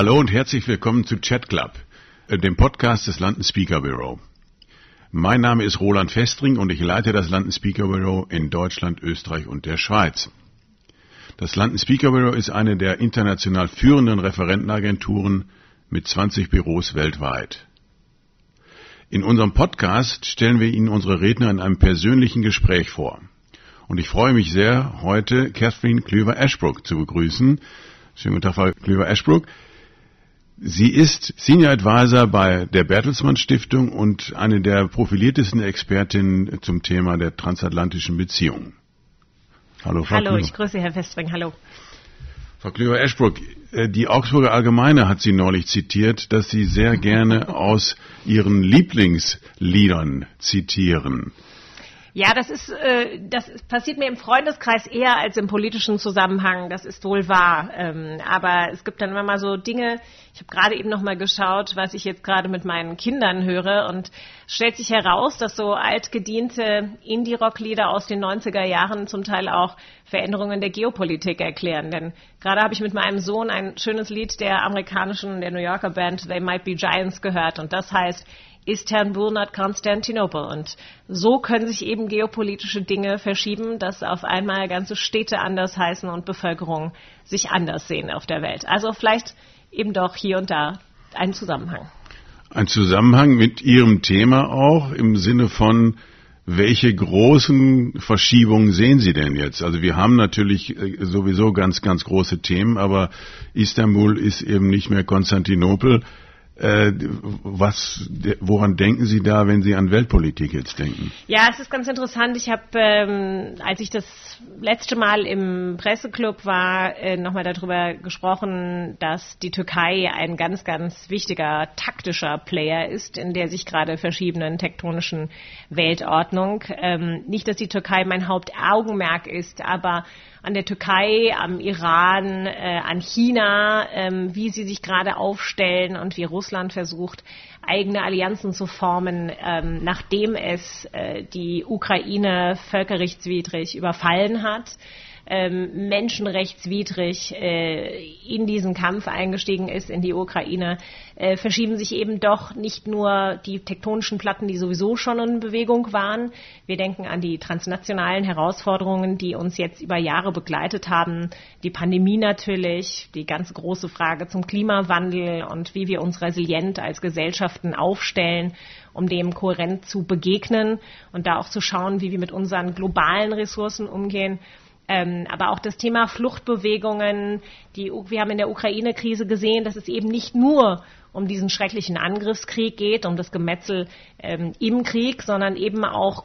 Hallo und herzlich willkommen zu Chat Club, äh, dem Podcast des London Speaker Bureau. Mein Name ist Roland Festring und ich leite das London Speaker Bureau in Deutschland, Österreich und der Schweiz. Das London Speaker Bureau ist eine der international führenden Referentenagenturen mit 20 Büros weltweit. In unserem Podcast stellen wir Ihnen unsere Redner in einem persönlichen Gespräch vor. Und ich freue mich sehr, heute Catherine Klüver-Ashbrook zu begrüßen. Schönen guten Tag, Frau Klüver-Ashbrook. Sie ist Senior Advisor bei der Bertelsmann Stiftung und eine der profiliertesten Expertinnen zum Thema der transatlantischen Beziehungen. Hallo, Frau Hallo, Klüver. ich grüße Herr Westring. Hallo. Frau Klüver-Ashbrook, äh, die Augsburger Allgemeine hat Sie neulich zitiert, dass Sie sehr gerne aus Ihren Lieblingsliedern zitieren. Ja, das ist, äh, das passiert mir im Freundeskreis eher als im politischen Zusammenhang. Das ist wohl wahr. Ähm, aber es gibt dann immer mal so Dinge. Ich habe gerade eben noch mal geschaut, was ich jetzt gerade mit meinen Kindern höre und stellt sich heraus, dass so altgediente Indie-Rock-Lieder aus den 90er Jahren zum Teil auch Veränderungen der Geopolitik erklären. Denn gerade habe ich mit meinem Sohn ein schönes Lied der amerikanischen, der New Yorker Band They Might Be Giants gehört und das heißt Istanbul, not Konstantinopel. Und so können sich eben geopolitische Dinge verschieben, dass auf einmal ganze Städte anders heißen und Bevölkerung sich anders sehen auf der Welt. Also vielleicht eben doch hier und da ein Zusammenhang. Ein Zusammenhang mit Ihrem Thema auch im Sinne von, welche großen Verschiebungen sehen Sie denn jetzt? Also wir haben natürlich äh, sowieso ganz, ganz große Themen, aber Istanbul ist eben nicht mehr Konstantinopel. Äh, was, woran denken Sie da, wenn Sie an Weltpolitik jetzt denken? Ja, es ist ganz interessant. Ich habe, ähm, als ich das letzte Mal im Presseclub war, äh, nochmal darüber gesprochen, dass die Türkei ein ganz, ganz wichtiger taktischer Player ist, in der sich gerade verschiedenen tektonischen Weltordnung. Ähm, nicht, dass die Türkei mein Hauptaugenmerk ist, aber an der Türkei, am Iran, äh, an China, ähm, wie sie sich gerade aufstellen und wie Russland versucht, eigene Allianzen zu formen, ähm, nachdem es äh, die Ukraine völkerrechtswidrig überfallen hat ähm, menschenrechtswidrig äh, in diesen Kampf eingestiegen ist in die Ukraine, äh, verschieben sich eben doch nicht nur die tektonischen Platten, die sowieso schon in Bewegung waren. Wir denken an die transnationalen Herausforderungen, die uns jetzt über Jahre begleitet haben. Die Pandemie natürlich, die ganz große Frage zum Klimawandel und wie wir uns resilient als Gesellschaften aufstellen um dem kohärent zu begegnen und da auch zu schauen, wie wir mit unseren globalen Ressourcen umgehen. Ähm, aber auch das Thema Fluchtbewegungen. Die, wir haben in der Ukraine-Krise gesehen, dass es eben nicht nur um diesen schrecklichen Angriffskrieg geht, um das Gemetzel ähm, im Krieg, sondern eben auch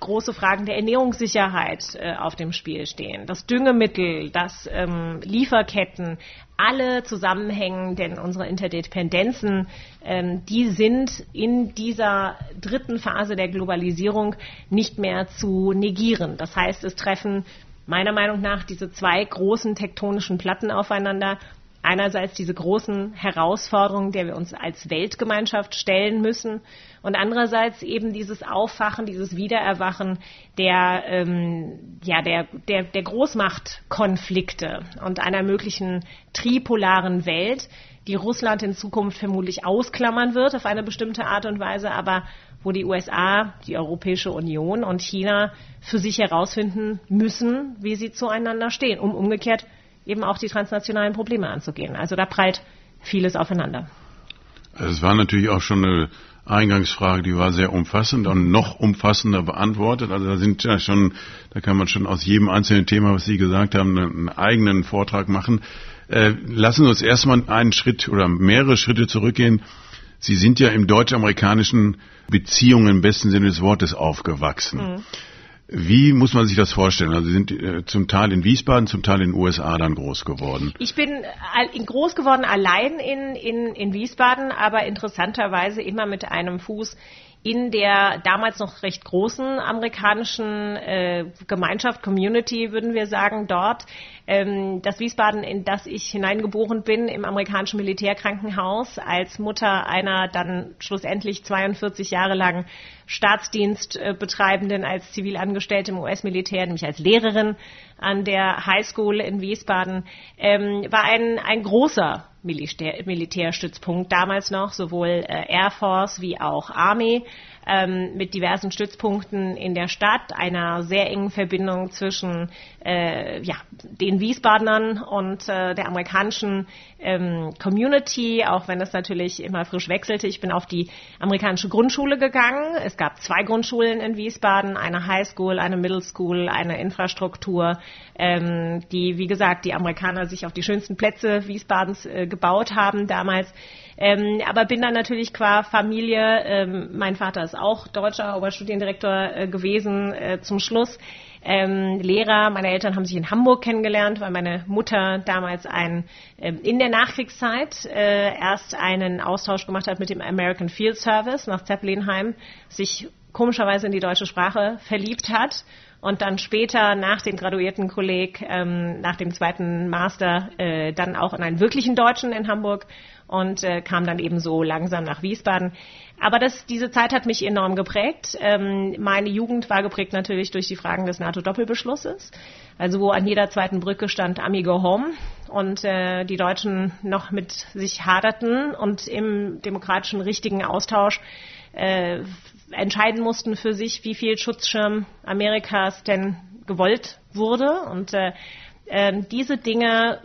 große Fragen der Ernährungssicherheit äh, auf dem Spiel stehen. Das Düngemittel, das ähm, Lieferketten, alle zusammenhängen, denn unsere Interdependenzen, ähm, die sind in dieser dritten Phase der Globalisierung nicht mehr zu negieren. Das heißt, es treffen meiner Meinung nach diese zwei großen tektonischen Platten aufeinander. Einerseits diese großen Herausforderungen, der wir uns als Weltgemeinschaft stellen müssen, und andererseits eben dieses Aufwachen, dieses Wiedererwachen der, ähm, ja, der, der, der Großmachtkonflikte und einer möglichen tripolaren Welt, die Russland in Zukunft vermutlich ausklammern wird auf eine bestimmte Art und Weise, aber wo die USA, die Europäische Union und China für sich herausfinden müssen, wie sie zueinander stehen, um umgekehrt eben auch die transnationalen Probleme anzugehen. Also da prallt vieles aufeinander. Also es war natürlich auch schon eine Eingangsfrage, die war sehr umfassend und noch umfassender beantwortet. Also da sind ja schon, da kann man schon aus jedem einzelnen Thema, was Sie gesagt haben, einen eigenen Vortrag machen. Äh, lassen Sie uns erstmal einen Schritt oder mehrere Schritte zurückgehen. Sie sind ja im deutsch-amerikanischen Beziehungen im besten Sinne des Wortes aufgewachsen. Mhm. Wie muss man sich das vorstellen? Also Sie sind äh, zum Teil in Wiesbaden, zum Teil in den USA dann groß geworden. Ich bin groß geworden allein in, in, in Wiesbaden, aber interessanterweise immer mit einem Fuß in der damals noch recht großen amerikanischen äh, Gemeinschaft, Community, würden wir sagen, dort. Ähm, das Wiesbaden, in das ich hineingeboren bin, im amerikanischen Militärkrankenhaus, als Mutter einer dann schlussendlich 42 Jahre lang Staatsdienst äh, als Zivilangestellte im US-Militär, nämlich als Lehrerin an der High School in Wiesbaden, ähm, war ein, ein großer Militär, Militärstützpunkt damals noch, sowohl äh, Air Force wie auch Army ähm, mit diversen Stützpunkten in der Stadt, einer sehr engen Verbindung zwischen äh, ja, den Wiesbadenern und äh, der amerikanischen ähm, Community, auch wenn es natürlich immer frisch wechselte. Ich bin auf die amerikanische Grundschule gegangen. Es gab zwei Grundschulen in Wiesbaden, eine High School, eine Middle School, eine Infrastruktur, ähm, die, wie gesagt, die Amerikaner sich auf die schönsten Plätze Wiesbadens äh, gebaut haben damals. Ähm, aber bin dann natürlich qua Familie, ähm, mein Vater ist auch deutscher Oberstudiendirektor äh, gewesen äh, zum Schluss. Ähm, Lehrer, meine Eltern haben sich in Hamburg kennengelernt, weil meine Mutter damals ein, äh, in der Nachkriegszeit äh, erst einen Austausch gemacht hat mit dem American Field Service nach Zeppelinheim, sich komischerweise in die deutsche Sprache verliebt hat und dann später nach dem graduierten Kolleg, ähm, nach dem zweiten Master, äh, dann auch in einen wirklichen Deutschen in Hamburg und äh, kam dann eben so langsam nach Wiesbaden. Aber das, diese Zeit hat mich enorm geprägt. Ähm, meine Jugend war geprägt natürlich durch die Fragen des NATO-Doppelbeschlusses. Also wo an jeder zweiten Brücke stand Amigo Home und äh, die Deutschen noch mit sich haderten und im demokratischen richtigen Austausch äh, entscheiden mussten für sich, wie viel Schutzschirm Amerikas denn gewollt wurde. Und äh, äh, diese Dinge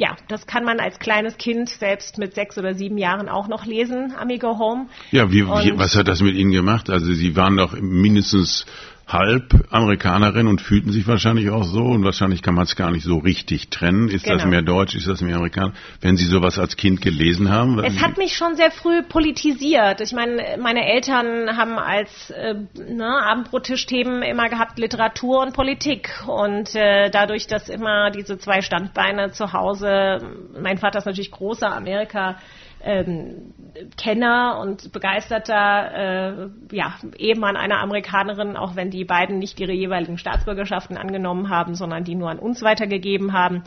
ja, das kann man als kleines Kind selbst mit sechs oder sieben Jahren auch noch lesen, Amigo Home. Ja, wie, wie, was hat das mit Ihnen gemacht? Also Sie waren doch mindestens halb Amerikanerin und fühlten sich wahrscheinlich auch so und wahrscheinlich kann man es gar nicht so richtig trennen. Ist genau. das mehr Deutsch, ist das mehr Amerikaner? Wenn Sie sowas als Kind gelesen haben? Es hat mich schon sehr früh politisiert. Ich meine, meine Eltern haben als äh, ne, Abendbrottischthemen immer gehabt Literatur und Politik und äh, dadurch, dass immer diese zwei Standbeine zu Hause, mein Vater ist natürlich großer Amerika ähm, Kenner und begeisterter äh, ja, Ehemann einer Amerikanerin, auch wenn die beiden nicht ihre jeweiligen Staatsbürgerschaften angenommen haben, sondern die nur an uns weitergegeben haben.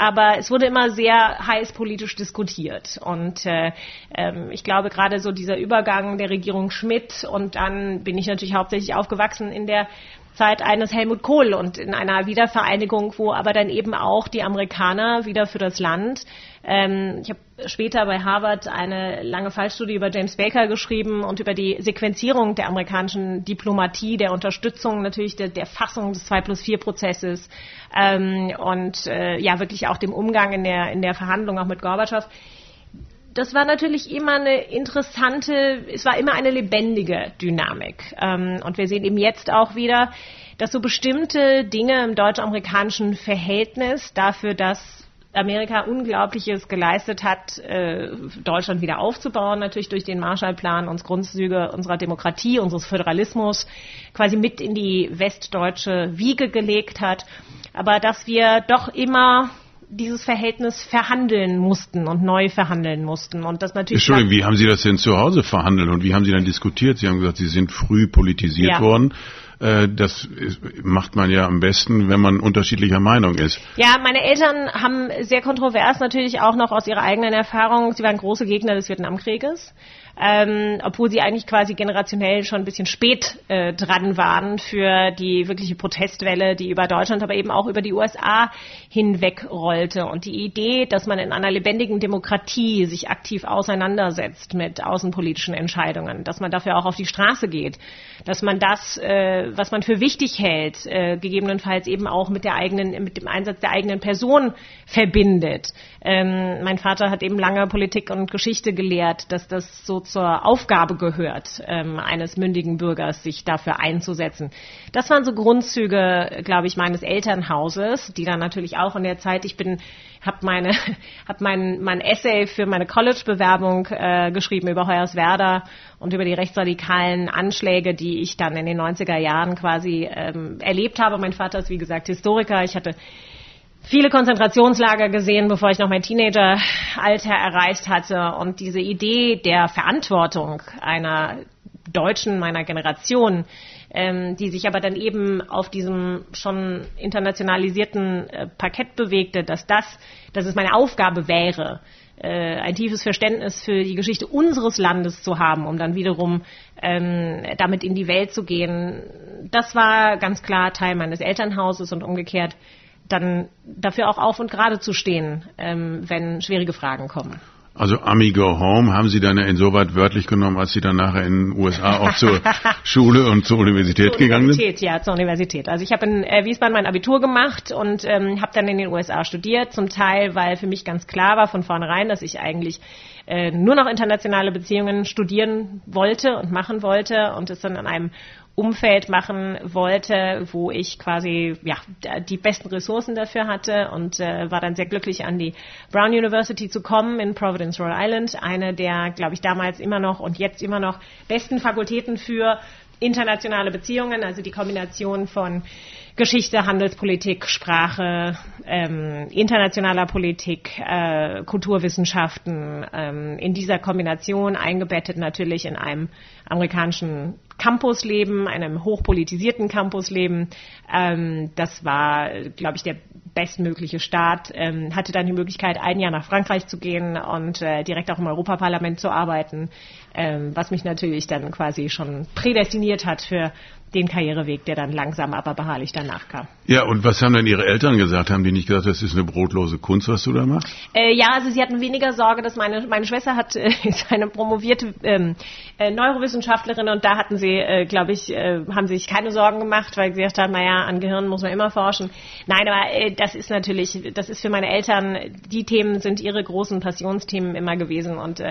Aber es wurde immer sehr heiß politisch diskutiert. Und äh, äh, ich glaube, gerade so dieser Übergang der Regierung Schmidt und dann bin ich natürlich hauptsächlich aufgewachsen in der Zeit eines Helmut Kohl und in einer Wiedervereinigung, wo aber dann eben auch die Amerikaner wieder für das Land. Ähm, ich habe später bei Harvard eine lange Fallstudie über James Baker geschrieben und über die Sequenzierung der amerikanischen Diplomatie, der Unterstützung natürlich der, der Fassung des 2 plus 4 Prozesses ähm, und äh, ja wirklich auch dem Umgang in der, in der Verhandlung auch mit Gorbatschow das war natürlich immer eine interessante, es war immer eine lebendige Dynamik. Ähm, und wir sehen eben jetzt auch wieder, dass so bestimmte Dinge im deutsch-amerikanischen Verhältnis dafür, dass Amerika Unglaubliches geleistet hat, äh, Deutschland wieder aufzubauen, natürlich durch den Marshallplan, uns Grundzüge unserer Demokratie, unseres Föderalismus quasi mit in die westdeutsche Wiege gelegt hat. Aber dass wir doch immer dieses Verhältnis verhandeln mussten und neu verhandeln mussten. Und das natürlich. Entschuldigung, wie haben Sie das denn zu Hause verhandelt und wie haben Sie dann diskutiert? Sie haben gesagt, Sie sind früh politisiert ja. worden. Äh, das macht man ja am besten, wenn man unterschiedlicher Meinung ist. Ja, meine Eltern haben sehr kontrovers natürlich auch noch aus ihrer eigenen Erfahrung, sie waren große Gegner des Vietnamkrieges ähm, obwohl sie eigentlich quasi generationell schon ein bisschen spät äh, dran waren für die wirkliche Protestwelle, die über Deutschland, aber eben auch über die USA hinwegrollte. Und die Idee, dass man in einer lebendigen Demokratie sich aktiv auseinandersetzt mit außenpolitischen Entscheidungen, dass man dafür auch auf die Straße geht, dass man das, äh, was man für wichtig hält, äh, gegebenenfalls eben auch mit der eigenen, mit dem Einsatz der eigenen Person verbindet. Ähm, mein Vater hat eben lange Politik und Geschichte gelehrt, dass das so zur Aufgabe gehört, ähm, eines mündigen Bürgers, sich dafür einzusetzen. Das waren so Grundzüge, glaube ich, meines Elternhauses, die dann natürlich auch in der Zeit, ich bin, habe meine, habe mein, mein Essay für meine College-Bewerbung äh, geschrieben über Hoyerswerda und über die rechtsradikalen Anschläge, die ich dann in den 90er Jahren quasi ähm, erlebt habe. Mein Vater ist, wie gesagt, Historiker. Ich hatte viele Konzentrationslager gesehen, bevor ich noch mein Teenageralter erreicht hatte. Und diese Idee der Verantwortung einer Deutschen meiner Generation, ähm, die sich aber dann eben auf diesem schon internationalisierten äh, Parkett bewegte, dass das, dass es meine Aufgabe wäre, äh, ein tiefes Verständnis für die Geschichte unseres Landes zu haben, um dann wiederum ähm, damit in die Welt zu gehen. Das war ganz klar Teil meines Elternhauses und umgekehrt dann dafür auch auf und gerade zu stehen, ähm, wenn schwierige Fragen kommen. Also Ami Go Home haben Sie dann ja insoweit wörtlich genommen, als Sie dann nachher in den USA auch zur Schule und zur Universität zur gegangen Universität, sind? Ja, zur Universität. Also ich habe in äh, Wiesbaden mein Abitur gemacht und ähm, habe dann in den USA studiert, zum Teil, weil für mich ganz klar war von vornherein, dass ich eigentlich äh, nur noch internationale Beziehungen studieren wollte und machen wollte und es dann an einem Umfeld machen wollte, wo ich quasi ja die besten Ressourcen dafür hatte und äh, war dann sehr glücklich an die Brown University zu kommen in Providence, Rhode Island, eine der, glaube ich, damals immer noch und jetzt immer noch besten Fakultäten für internationale Beziehungen, also die Kombination von Geschichte, Handelspolitik, Sprache, ähm, internationaler Politik, äh, Kulturwissenschaften, ähm, in dieser Kombination eingebettet natürlich in einem amerikanischen Campusleben, einem hochpolitisierten Campusleben. Ähm, das war, glaube ich, der bestmögliche Start. Ähm, hatte dann die Möglichkeit, ein Jahr nach Frankreich zu gehen und äh, direkt auch im Europaparlament zu arbeiten, ähm, was mich natürlich dann quasi schon prädestiniert hat für den Karriereweg, der dann langsam aber beharrlich danach kam. Ja, und was haben dann Ihre Eltern gesagt? Haben die nicht gesagt, das ist eine brotlose Kunst, was du da machst? Äh, ja, also sie hatten weniger Sorge, dass meine, meine Schwester hat, äh, ist eine promovierte ähm, äh, Neurowissenschaftlerin und da hatten sie, äh, glaube ich, äh, haben sie sich keine Sorgen gemacht, weil sie gesagt haben, naja, an Gehirn muss man immer forschen. Nein, aber äh, das ist natürlich, das ist für meine Eltern, die Themen sind ihre großen Passionsthemen immer gewesen und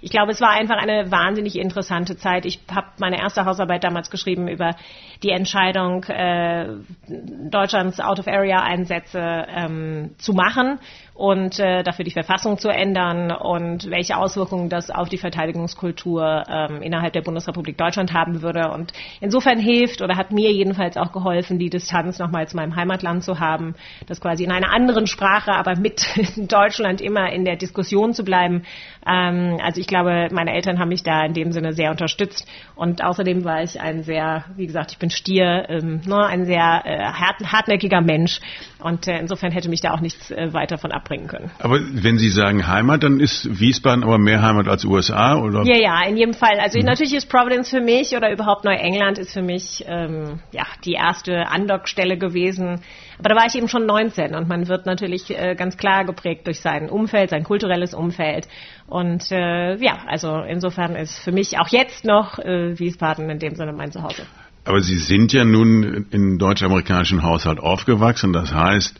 ich glaube, es war einfach eine wahnsinnig interessante Zeit. Ich habe meine erste Hausarbeit damals geschrieben über die Entscheidung, äh, Deutschlands Out-of-Area-Einsätze ähm, zu machen und äh, dafür die Verfassung zu ändern und welche Auswirkungen das auf die Verteidigungskultur ähm, innerhalb der Bundesrepublik Deutschland haben würde. Und insofern hilft oder hat mir jedenfalls auch geholfen, die Distanz nochmal zu meinem Heimatland zu haben, das quasi in einer anderen Sprache, aber mit Deutschland immer in der Diskussion zu bleiben. Ähm, also ich glaube, meine Eltern haben mich da in dem Sinne sehr unterstützt und außerdem war ich ein sehr, wie gesagt, ich bin Stier, ähm, ne, ein sehr äh, hart, hartnäckiger Mensch und äh, insofern hätte mich da auch nichts äh, weiter von abbringen bringen können. Aber wenn Sie sagen Heimat, dann ist Wiesbaden aber mehr Heimat als USA, oder? Ja, ja, in jedem Fall. Also mhm. natürlich ist Providence für mich oder überhaupt Neuengland ist für mich ähm, ja die erste Andockstelle gewesen. Aber da war ich eben schon 19 und man wird natürlich äh, ganz klar geprägt durch sein Umfeld, sein kulturelles Umfeld. Und äh, ja, also insofern ist für mich auch jetzt noch äh, Wiesbaden in dem Sinne mein Zuhause. Aber Sie sind ja nun in deutsch-amerikanischen Haushalt aufgewachsen. Das heißt,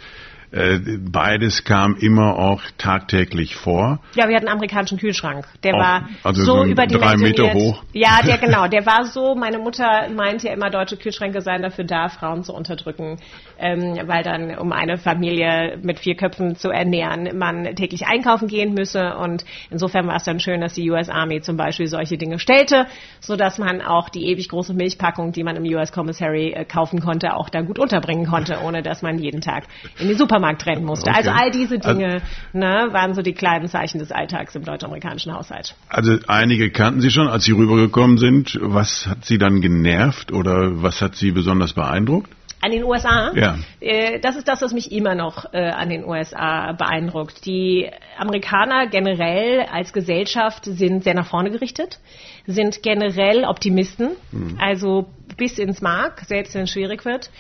äh, beides kam immer auch tagtäglich vor. Ja, wir hatten einen amerikanischen Kühlschrank. Der auch, war also so, so überdimensioniert. Drei Meter hoch. Ja, der genau. Der war so. Meine Mutter meinte ja immer, deutsche Kühlschränke seien dafür da, Frauen zu unterdrücken, ähm, weil dann um eine Familie mit vier Köpfen zu ernähren, man täglich einkaufen gehen müsse. Und insofern war es dann schön, dass die US Army zum Beispiel solche Dinge stellte, so dass man auch die ewig große Milchpackung, die man im US Commissary äh, kaufen konnte, auch da gut unterbringen konnte, ohne dass man jeden Tag in den Supermarkt Supermarkt rennen musste. Okay. Also all diese Dinge also, ne, waren so die kleinen Zeichen des Alltags im deutsch-amerikanischen Haushalt. Also einige kannten Sie schon, als Sie rübergekommen sind. Was hat Sie dann genervt oder was hat Sie besonders beeindruckt? An den USA? Ja. Äh, das ist das, was mich immer noch äh, an den USA beeindruckt. Die Amerikaner generell als Gesellschaft sind sehr nach vorne gerichtet, sind generell Optimisten, mhm. also bis ins Mark, selbst wenn es schwierig wird.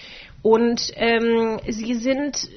Und ähm, sie sind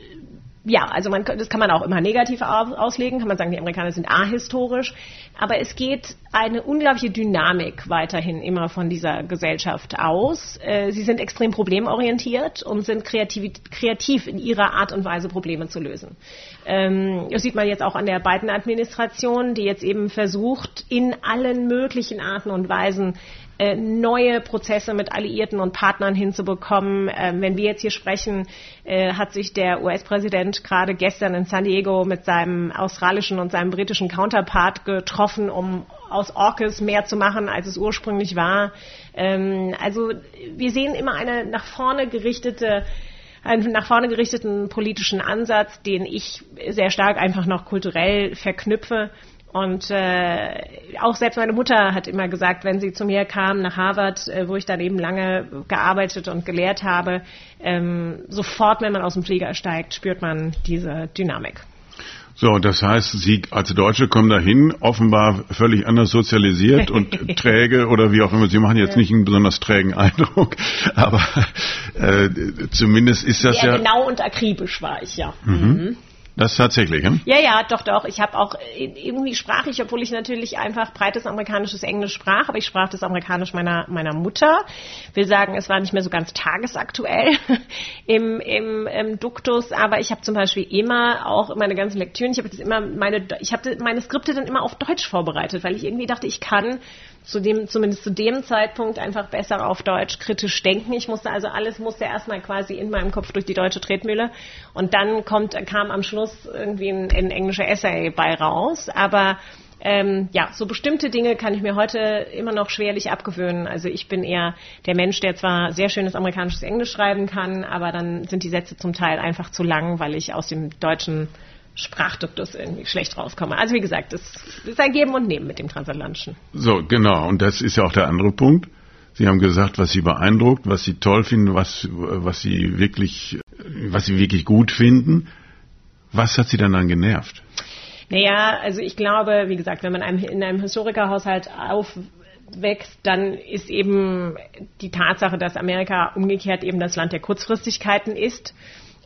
ja, also man, das kann man auch immer negativ auslegen, kann man sagen, die Amerikaner sind ahistorisch, aber es geht eine unglaubliche Dynamik weiterhin immer von dieser Gesellschaft aus. Äh, sie sind extrem problemorientiert und sind kreativ, kreativ in ihrer Art und Weise, Probleme zu lösen. Ähm, das sieht man jetzt auch an der Biden-Administration, die jetzt eben versucht, in allen möglichen Arten und Weisen äh, neue Prozesse mit Alliierten und Partnern hinzubekommen. Ähm, wenn wir jetzt hier sprechen, äh, hat sich der US-Präsident gerade gestern in San Diego mit seinem australischen und seinem britischen Counterpart getroffen, um aus AUKUS mehr zu machen, als es ursprünglich war. Ähm, also wir sehen immer eine nach vorne gerichtete einen nach vorne gerichteten politischen Ansatz, den ich sehr stark einfach noch kulturell verknüpfe. Und äh, auch selbst meine Mutter hat immer gesagt, wenn sie zu mir kam nach Harvard, äh, wo ich dann eben lange gearbeitet und gelehrt habe, ähm, sofort, wenn man aus dem Flieger steigt, spürt man diese Dynamik. So, das heißt, Sie als Deutsche kommen dahin, offenbar völlig anders sozialisiert und träge oder wie auch immer. Sie machen jetzt nicht einen besonders trägen Eindruck, aber äh, zumindest ist das Sehr ja... genau und akribisch war ich, ja. Mhm. Das tatsächlich, hm? Ja, ja, doch, doch. Ich habe auch irgendwie sprach ich, obwohl ich natürlich einfach breites amerikanisches Englisch sprach, aber ich sprach das Amerikanisch meiner meiner Mutter. Will sagen, es war nicht mehr so ganz tagesaktuell im, im, im Duktus, aber ich habe zum Beispiel immer auch meine ganzen Lektüren, ich habe das immer meine, ich habe meine Skripte dann immer auf Deutsch vorbereitet, weil ich irgendwie dachte, ich kann zu dem, zumindest zu dem Zeitpunkt einfach besser auf Deutsch kritisch denken. Ich musste also alles musste erstmal quasi in meinem Kopf durch die deutsche Tretmühle und dann kommt, kam am Schluss irgendwie ein, ein englischer Essay bei raus. Aber ähm, ja, so bestimmte Dinge kann ich mir heute immer noch schwerlich abgewöhnen. Also ich bin eher der Mensch, der zwar sehr schönes amerikanisches Englisch schreiben kann, aber dann sind die Sätze zum Teil einfach zu lang, weil ich aus dem Deutschen Sprachduktus irgendwie schlecht rauskomme. Also wie gesagt, es ist ein Geben und Nehmen mit dem Transatlantischen. So, genau. Und das ist ja auch der andere Punkt. Sie haben gesagt, was Sie beeindruckt, was Sie toll finden, was, was Sie wirklich, was Sie wirklich gut finden. Was hat Sie dann dann genervt? Naja, also ich glaube, wie gesagt, wenn man einem, in einem Historikerhaushalt aufwächst, dann ist eben die Tatsache, dass Amerika umgekehrt eben das Land der Kurzfristigkeiten ist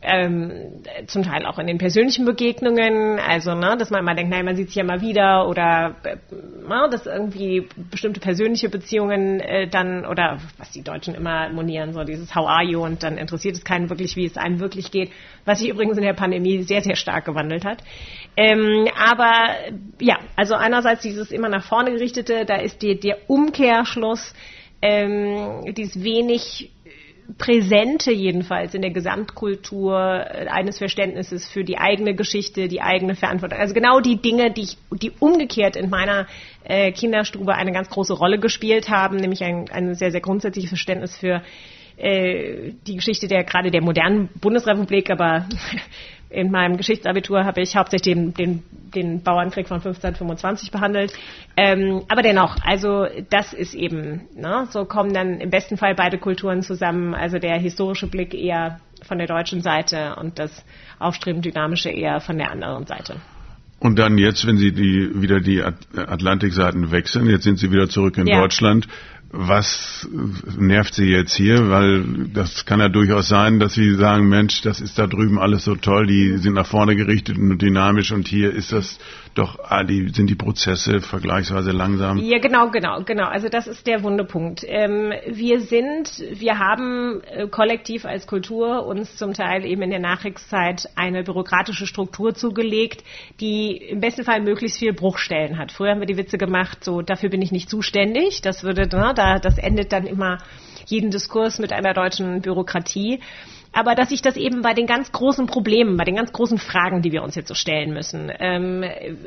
ähm, zum Teil auch in den persönlichen Begegnungen, also ne, dass man immer denkt, nein, man sieht sich ja mal wieder oder äh, ne, dass irgendwie bestimmte persönliche Beziehungen äh, dann oder was die Deutschen immer monieren, so dieses How are you? Und dann interessiert es keinen wirklich, wie es einem wirklich geht, was sich übrigens in der Pandemie sehr, sehr stark gewandelt hat. Ähm, aber ja, also einerseits dieses immer nach vorne gerichtete, da ist die, der Umkehrschluss, ähm, dieses wenig Präsente jedenfalls in der Gesamtkultur äh, eines Verständnisses für die eigene Geschichte, die eigene Verantwortung. Also genau die Dinge, die, ich, die umgekehrt in meiner äh, Kinderstube eine ganz große Rolle gespielt haben, nämlich ein, ein sehr, sehr grundsätzliches Verständnis für äh, die Geschichte der gerade der modernen Bundesrepublik, aber in meinem Geschichtsabitur habe ich hauptsächlich den, den, den Bauernkrieg von 1525 behandelt. Ähm, aber dennoch, also das ist eben, ne, so kommen dann im besten Fall beide Kulturen zusammen. Also der historische Blick eher von der deutschen Seite und das aufstrebend dynamische eher von der anderen Seite. Und dann jetzt, wenn Sie die, wieder die Atlantikseiten wechseln, jetzt sind Sie wieder zurück in ja. Deutschland, was nervt Sie jetzt hier? Weil das kann ja durchaus sein, dass Sie sagen, Mensch, das ist da drüben alles so toll, die sind nach vorne gerichtet und dynamisch und hier ist das doch, ah, die, sind die Prozesse vergleichsweise langsam. Ja, genau, genau, genau. Also das ist der Wundepunkt. Ähm, wir sind, wir haben äh, kollektiv als Kultur uns zum Teil eben in der Nachkriegszeit eine bürokratische Struktur zugelegt, die im besten Fall möglichst viel Bruchstellen hat. Früher haben wir die Witze gemacht, so dafür bin ich nicht zuständig. Das würde, ne, da, das endet dann immer jeden Diskurs mit einer deutschen Bürokratie. Aber dass sich das eben bei den ganz großen Problemen, bei den ganz großen Fragen, die wir uns jetzt so stellen müssen, ähm,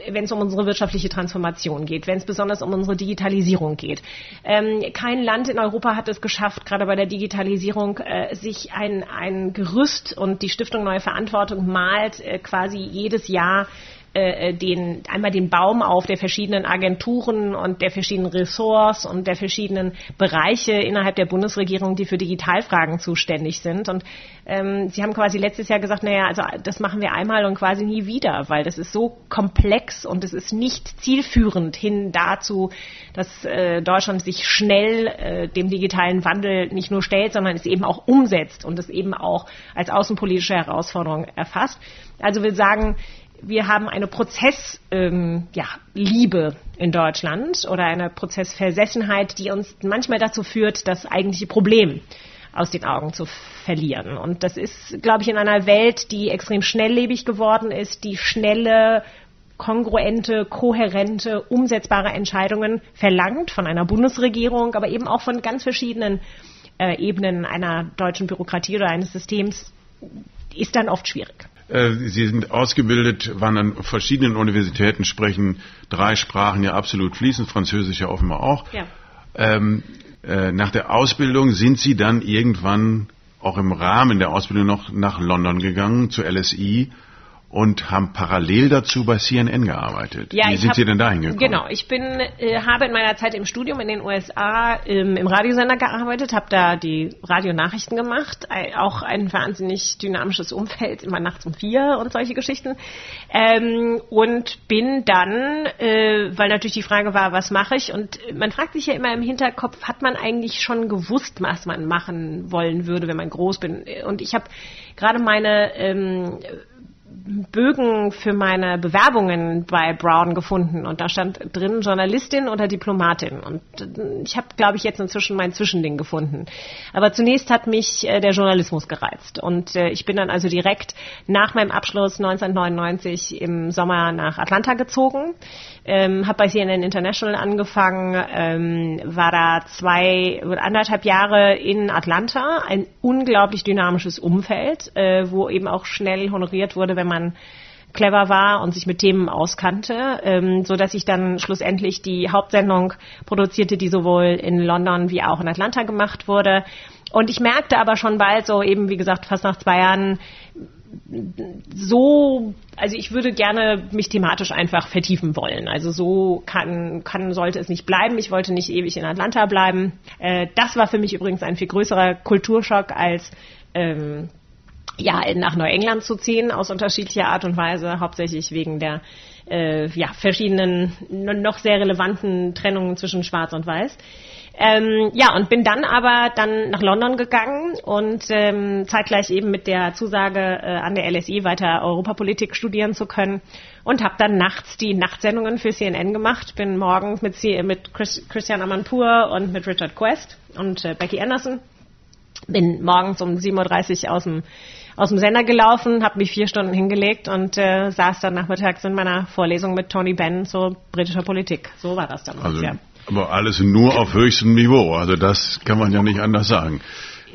wenn es um unsere wirtschaftliche Transformation geht, wenn es besonders um unsere Digitalisierung geht. Ähm, kein Land in Europa hat es geschafft, gerade bei der Digitalisierung, äh, sich ein, ein Gerüst und die Stiftung Neue Verantwortung malt äh, quasi jedes Jahr äh, äh, den, einmal den Baum auf der verschiedenen Agenturen und der verschiedenen Ressorts und der verschiedenen Bereiche innerhalb der Bundesregierung, die für Digitalfragen zuständig sind. Und ähm, Sie haben quasi letztes Jahr gesagt, naja, also das machen wir einmal und quasi nie wieder, weil das ist so komplex und es ist nicht zielführend hin dazu, dass äh, Deutschland sich schnell äh, dem digitalen Wandel nicht nur stellt, sondern es eben auch umsetzt und es eben auch als außenpolitische Herausforderung erfasst. Also will sagen, wir haben eine Prozessliebe ähm, ja, in Deutschland oder eine Prozessversessenheit, die uns manchmal dazu führt, das eigentliche Problem aus den Augen zu verlieren. Und das ist, glaube ich, in einer Welt, die extrem schnelllebig geworden ist, die schnelle, kongruente, kohärente, umsetzbare Entscheidungen verlangt von einer Bundesregierung, aber eben auch von ganz verschiedenen äh, Ebenen einer deutschen Bürokratie oder eines Systems, ist dann oft schwierig. Äh, Sie sind ausgebildet, waren an verschiedenen Universitäten, sprechen drei Sprachen ja absolut fließend, Französisch ja offenbar auch. Ja. Ähm, äh, nach der Ausbildung sind Sie dann irgendwann auch im Rahmen der Ausbildung noch nach London gegangen, zur LSI und haben parallel dazu bei CNN gearbeitet. Ja, Wie sind hab, Sie denn dahin gekommen? Genau, ich bin, äh, habe in meiner Zeit im Studium in den USA ähm, im Radiosender gearbeitet, habe da die Radionachrichten gemacht, auch ein wahnsinnig dynamisches Umfeld, immer nachts um vier und solche Geschichten. Ähm, und bin dann, äh, weil natürlich die Frage war, was mache ich? Und man fragt sich ja immer im Hinterkopf, hat man eigentlich schon gewusst, was man machen wollen würde, wenn man groß bin? Und ich habe gerade meine ähm, Bögen für meine Bewerbungen bei Brown gefunden. Und da stand drin Journalistin oder Diplomatin. Und äh, ich habe, glaube ich, jetzt inzwischen mein Zwischending gefunden. Aber zunächst hat mich äh, der Journalismus gereizt. Und äh, ich bin dann also direkt nach meinem Abschluss 1999 im Sommer nach Atlanta gezogen, ähm, habe bei CNN International angefangen, ähm, war da zwei, anderthalb Jahre in Atlanta, ein unglaublich dynamisches Umfeld, äh, wo eben auch schnell honoriert wurde, wenn man clever war und sich mit Themen auskannte, ähm, so dass ich dann schlussendlich die Hauptsendung produzierte, die sowohl in London wie auch in Atlanta gemacht wurde. Und ich merkte aber schon bald, so eben wie gesagt, fast nach zwei Jahren, so, also ich würde gerne mich thematisch einfach vertiefen wollen. Also so kann, kann, sollte es nicht bleiben. Ich wollte nicht ewig in Atlanta bleiben. Äh, das war für mich übrigens ein viel größerer Kulturschock als ähm, ja, nach Neuengland zu ziehen, aus unterschiedlicher Art und Weise, hauptsächlich wegen der äh, ja, verschiedenen, noch sehr relevanten Trennungen zwischen Schwarz und Weiß. Ähm, ja, und bin dann aber dann nach London gegangen und ähm, zeitgleich eben mit der Zusage äh, an der LSI weiter Europapolitik studieren zu können und habe dann nachts die Nachtsendungen für CNN gemacht. Bin morgens mit, C mit Chris Christian Amanpour und mit Richard Quest und äh, Becky Anderson. Bin morgens um 7.30 Uhr aus dem aus dem Sender gelaufen, habe mich vier Stunden hingelegt und äh, saß dann nachmittags in meiner Vorlesung mit Tony Benn zur britischer Politik. So war das dann. Also, ja. Aber alles nur auf höchstem Niveau. Also das kann man ja nicht anders sagen.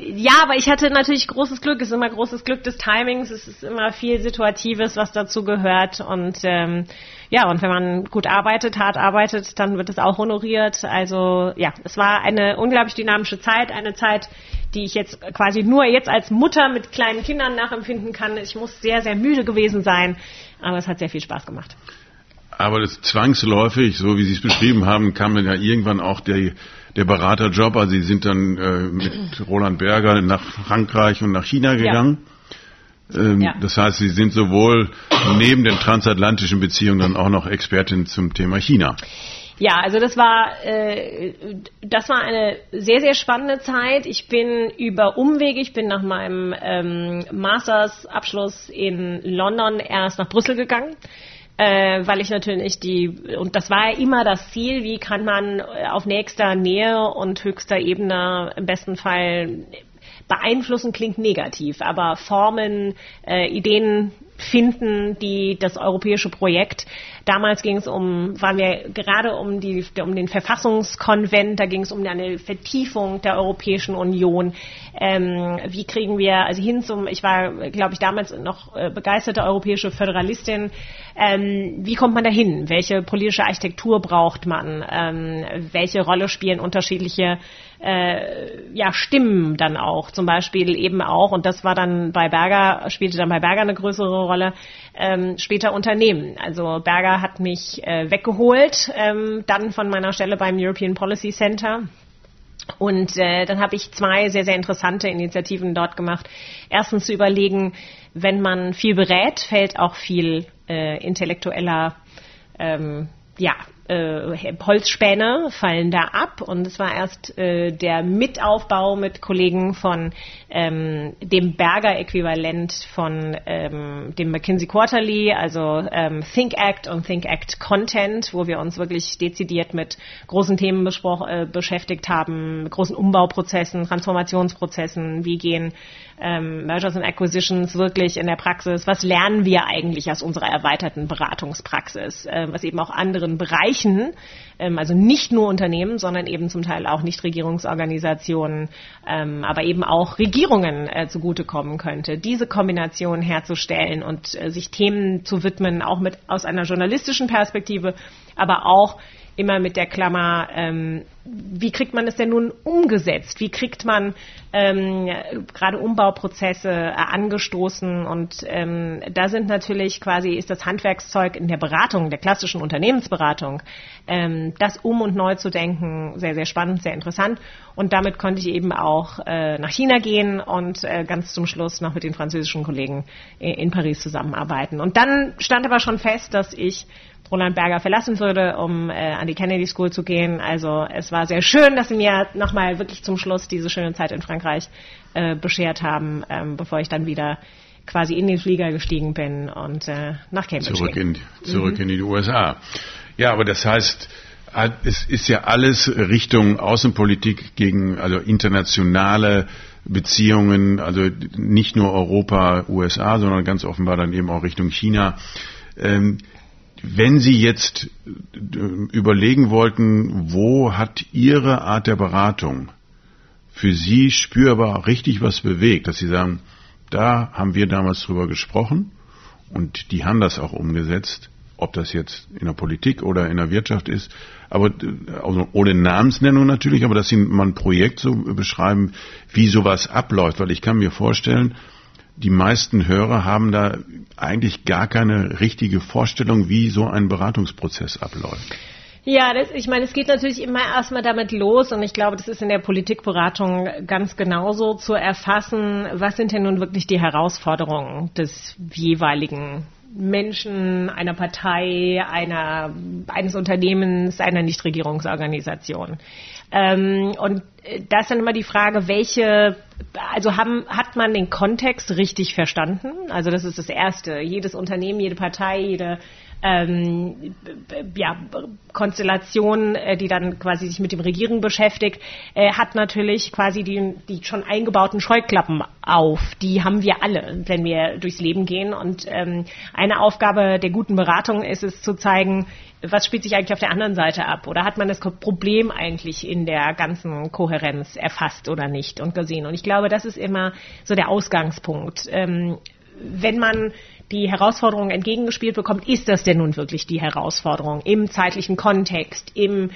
Ja, aber ich hatte natürlich großes Glück. Es ist immer großes Glück des Timings. Es ist immer viel Situatives, was dazu gehört. Und ähm, ja, und wenn man gut arbeitet, hart arbeitet, dann wird es auch honoriert. Also ja, es war eine unglaublich dynamische Zeit, eine Zeit, die ich jetzt quasi nur jetzt als Mutter mit kleinen Kindern nachempfinden kann. Ich muss sehr, sehr müde gewesen sein, aber es hat sehr viel Spaß gemacht. Aber das zwangsläufig, so wie Sie es beschrieben haben, kam dann ja irgendwann auch der, der Beraterjob. Also Sie sind dann äh, mit Roland Berger nach Frankreich und nach China gegangen. Ja. Ähm, ja. Das heißt, Sie sind sowohl neben den transatlantischen Beziehungen dann auch noch Expertin zum Thema China. Ja, also das war äh, das war eine sehr sehr spannende Zeit. Ich bin über Umwege, ich bin nach meinem ähm, Masters-Abschluss in London erst nach Brüssel gegangen. Äh, weil ich natürlich die, und das war ja immer das Ziel, wie kann man auf nächster Nähe und höchster Ebene im besten Fall beeinflussen klingt negativ, aber Formen, äh, Ideen finden, die das europäische Projekt Damals ging es um, waren wir gerade um, die, um den Verfassungskonvent, da ging es um eine Vertiefung der Europäischen Union. Ähm, wie kriegen wir also hin zum, ich war, glaube ich, damals noch äh, begeisterte europäische Föderalistin. Ähm, wie kommt man dahin? Welche politische Architektur braucht man? Ähm, welche Rolle spielen unterschiedliche äh, ja, Stimmen dann auch? Zum Beispiel eben auch, und das war dann bei Berger, spielte dann bei Berger eine größere Rolle, ähm, später Unternehmen. Also Berger hat mich äh, weggeholt, ähm, dann von meiner Stelle beim European Policy Center. Und äh, dann habe ich zwei sehr, sehr interessante Initiativen dort gemacht. Erstens zu überlegen, wenn man viel berät, fällt auch viel äh, intellektueller ähm, ja, äh, Holzspäne fallen da ab. Und es war erst äh, der Mitaufbau mit Kollegen von ähm, dem Berger Äquivalent von ähm, dem McKinsey Quarterly, also ähm, Think Act und Think Act Content, wo wir uns wirklich dezidiert mit großen Themen äh, beschäftigt haben, großen Umbauprozessen, Transformationsprozessen, wie gehen ähm, Mergers and Acquisitions wirklich in der Praxis, was lernen wir eigentlich aus unserer erweiterten Beratungspraxis, äh, was eben auch anderen Bereichen, ähm, also nicht nur Unternehmen, sondern eben zum Teil auch Nichtregierungsorganisationen, ähm, aber eben auch Regierungen äh, zugutekommen könnte, diese Kombination herzustellen und äh, sich Themen zu widmen, auch mit aus einer journalistischen Perspektive, aber auch immer mit der Klammer, ähm, wie kriegt man es denn nun umgesetzt? Wie kriegt man ähm, gerade Umbauprozesse äh, angestoßen? Und ähm, da sind natürlich quasi ist das Handwerkszeug in der Beratung, der klassischen Unternehmensberatung, ähm, das um und neu zu denken, sehr, sehr spannend, sehr interessant. Und damit konnte ich eben auch äh, nach China gehen und äh, ganz zum Schluss noch mit den französischen Kollegen in, in Paris zusammenarbeiten. Und dann stand aber schon fest, dass ich Roland Berger verlassen würde, um äh, an die Kennedy School zu gehen. Also es war sehr schön, dass Sie mir nochmal wirklich zum Schluss diese schöne Zeit in Frankreich äh, beschert haben, ähm, bevor ich dann wieder quasi in den Flieger gestiegen bin und äh, nach Cambridge zurück in zurück mhm. in die USA. Ja, aber das heißt, es ist ja alles Richtung Außenpolitik gegen also internationale Beziehungen, also nicht nur Europa, USA, sondern ganz offenbar dann eben auch Richtung China. Ähm, wenn Sie jetzt äh, überlegen wollten, wo hat Ihre Art der Beratung für Sie spürbar richtig was bewegt, dass Sie sagen, da haben wir damals drüber gesprochen und die haben das auch umgesetzt, ob das jetzt in der Politik oder in der Wirtschaft ist, aber also ohne Namensnennung natürlich, aber dass Sie mal ein Projekt so beschreiben, wie sowas abläuft, weil ich kann mir vorstellen, die meisten Hörer haben da eigentlich gar keine richtige Vorstellung, wie so ein Beratungsprozess abläuft. Ja, das, ich meine, es geht natürlich immer erstmal damit los und ich glaube, das ist in der Politikberatung ganz genauso zu erfassen, was sind denn nun wirklich die Herausforderungen des jeweiligen Menschen, einer Partei, einer, eines Unternehmens, einer Nichtregierungsorganisation. Ähm, und da ist dann immer die Frage, welche, also haben, hat man den Kontext richtig verstanden? Also das ist das Erste. Jedes Unternehmen, jede Partei, jede ähm, ja, Konstellation, äh, die dann quasi sich mit dem Regieren beschäftigt, äh, hat natürlich quasi die, die schon eingebauten Scheuklappen auf. Die haben wir alle, wenn wir durchs Leben gehen. Und ähm, eine Aufgabe der guten Beratung ist es zu zeigen, was spielt sich eigentlich auf der anderen Seite ab? Oder hat man das Problem eigentlich in der ganzen Kohärenz erfasst oder nicht und gesehen? Und ich glaube, das ist immer so der Ausgangspunkt. Ähm, wenn man die Herausforderung entgegengespielt bekommt, ist das denn nun wirklich die Herausforderung im zeitlichen Kontext, im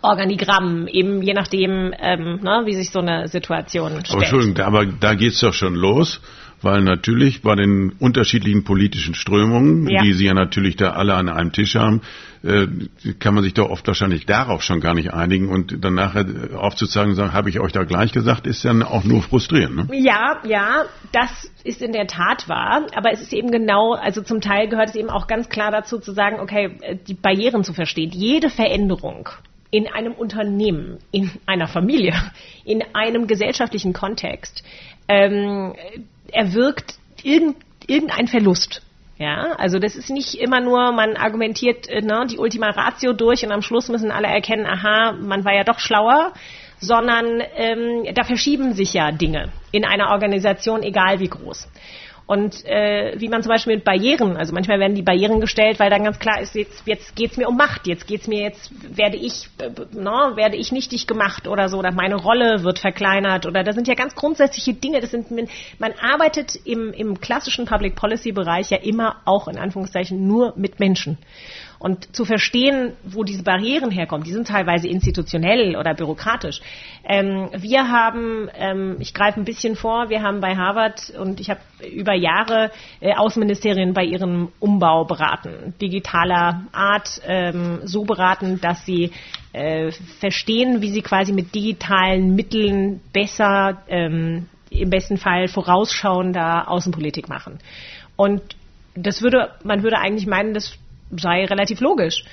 Organigramm, eben je nachdem, ähm, ne, wie sich so eine Situation stellt. Aber Entschuldigung, aber da geht's doch schon los weil natürlich bei den unterschiedlichen politischen Strömungen, ja. die Sie ja natürlich da alle an einem Tisch haben, äh, kann man sich doch oft wahrscheinlich darauf schon gar nicht einigen und dann nachher aufzuzeigen und sagen, habe ich euch da gleich gesagt, ist dann auch nur frustrierend. Ne? Ja, ja, das ist in der Tat wahr, aber es ist eben genau, also zum Teil gehört es eben auch ganz klar dazu zu sagen, okay, die Barrieren zu verstehen. Jede Veränderung in einem Unternehmen, in einer Familie, in einem gesellschaftlichen Kontext ähm, erwirkt irgend, irgendein Verlust. Ja, also das ist nicht immer nur, man argumentiert äh, ne, die Ultima Ratio durch und am Schluss müssen alle erkennen, aha, man war ja doch schlauer, sondern ähm, da verschieben sich ja Dinge in einer Organisation, egal wie groß. Und äh, wie man zum Beispiel mit Barrieren, also manchmal werden die Barrieren gestellt, weil dann ganz klar ist, jetzt, jetzt geht's mir um Macht, jetzt geht's mir, jetzt werde ich, äh, no, ne, werde ich nichtig gemacht oder so, oder meine Rolle wird verkleinert oder da sind ja ganz grundsätzliche Dinge, das sind, man arbeitet im, im klassischen Public Policy Bereich ja immer auch in Anführungszeichen nur mit Menschen. Und zu verstehen, wo diese Barrieren herkommen, die sind teilweise institutionell oder bürokratisch. Ähm, wir haben, ähm, ich greife ein bisschen vor, wir haben bei Harvard und ich habe über Jahre äh, Außenministerien bei ihrem Umbau beraten, digitaler Art ähm, so beraten, dass sie äh, verstehen, wie sie quasi mit digitalen Mitteln besser, ähm, im besten Fall vorausschauender Außenpolitik machen. Und das würde, man würde eigentlich meinen, das sei relativ logisch.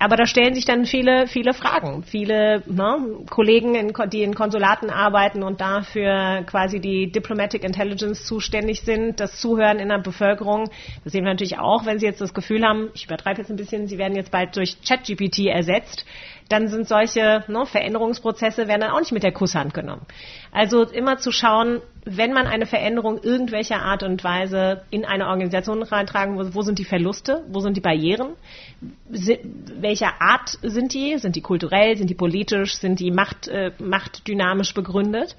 Aber da stellen sich dann viele, viele Fragen. Viele ne, Kollegen, in, die in Konsulaten arbeiten und dafür quasi die Diplomatic Intelligence zuständig sind, das Zuhören in der Bevölkerung, das sehen wir natürlich auch, wenn sie jetzt das Gefühl haben, ich übertreibe jetzt ein bisschen, sie werden jetzt bald durch ChatGPT ersetzt, dann sind solche ne, Veränderungsprozesse werden dann auch nicht mit der Kusshand genommen. Also immer zu schauen, wenn man eine Veränderung irgendwelcher Art und Weise in eine Organisation reintragen will, wo sind die Verluste, wo sind die Barrieren, welcher Art sind die, sind die kulturell, sind die politisch, sind die Macht, äh, machtdynamisch begründet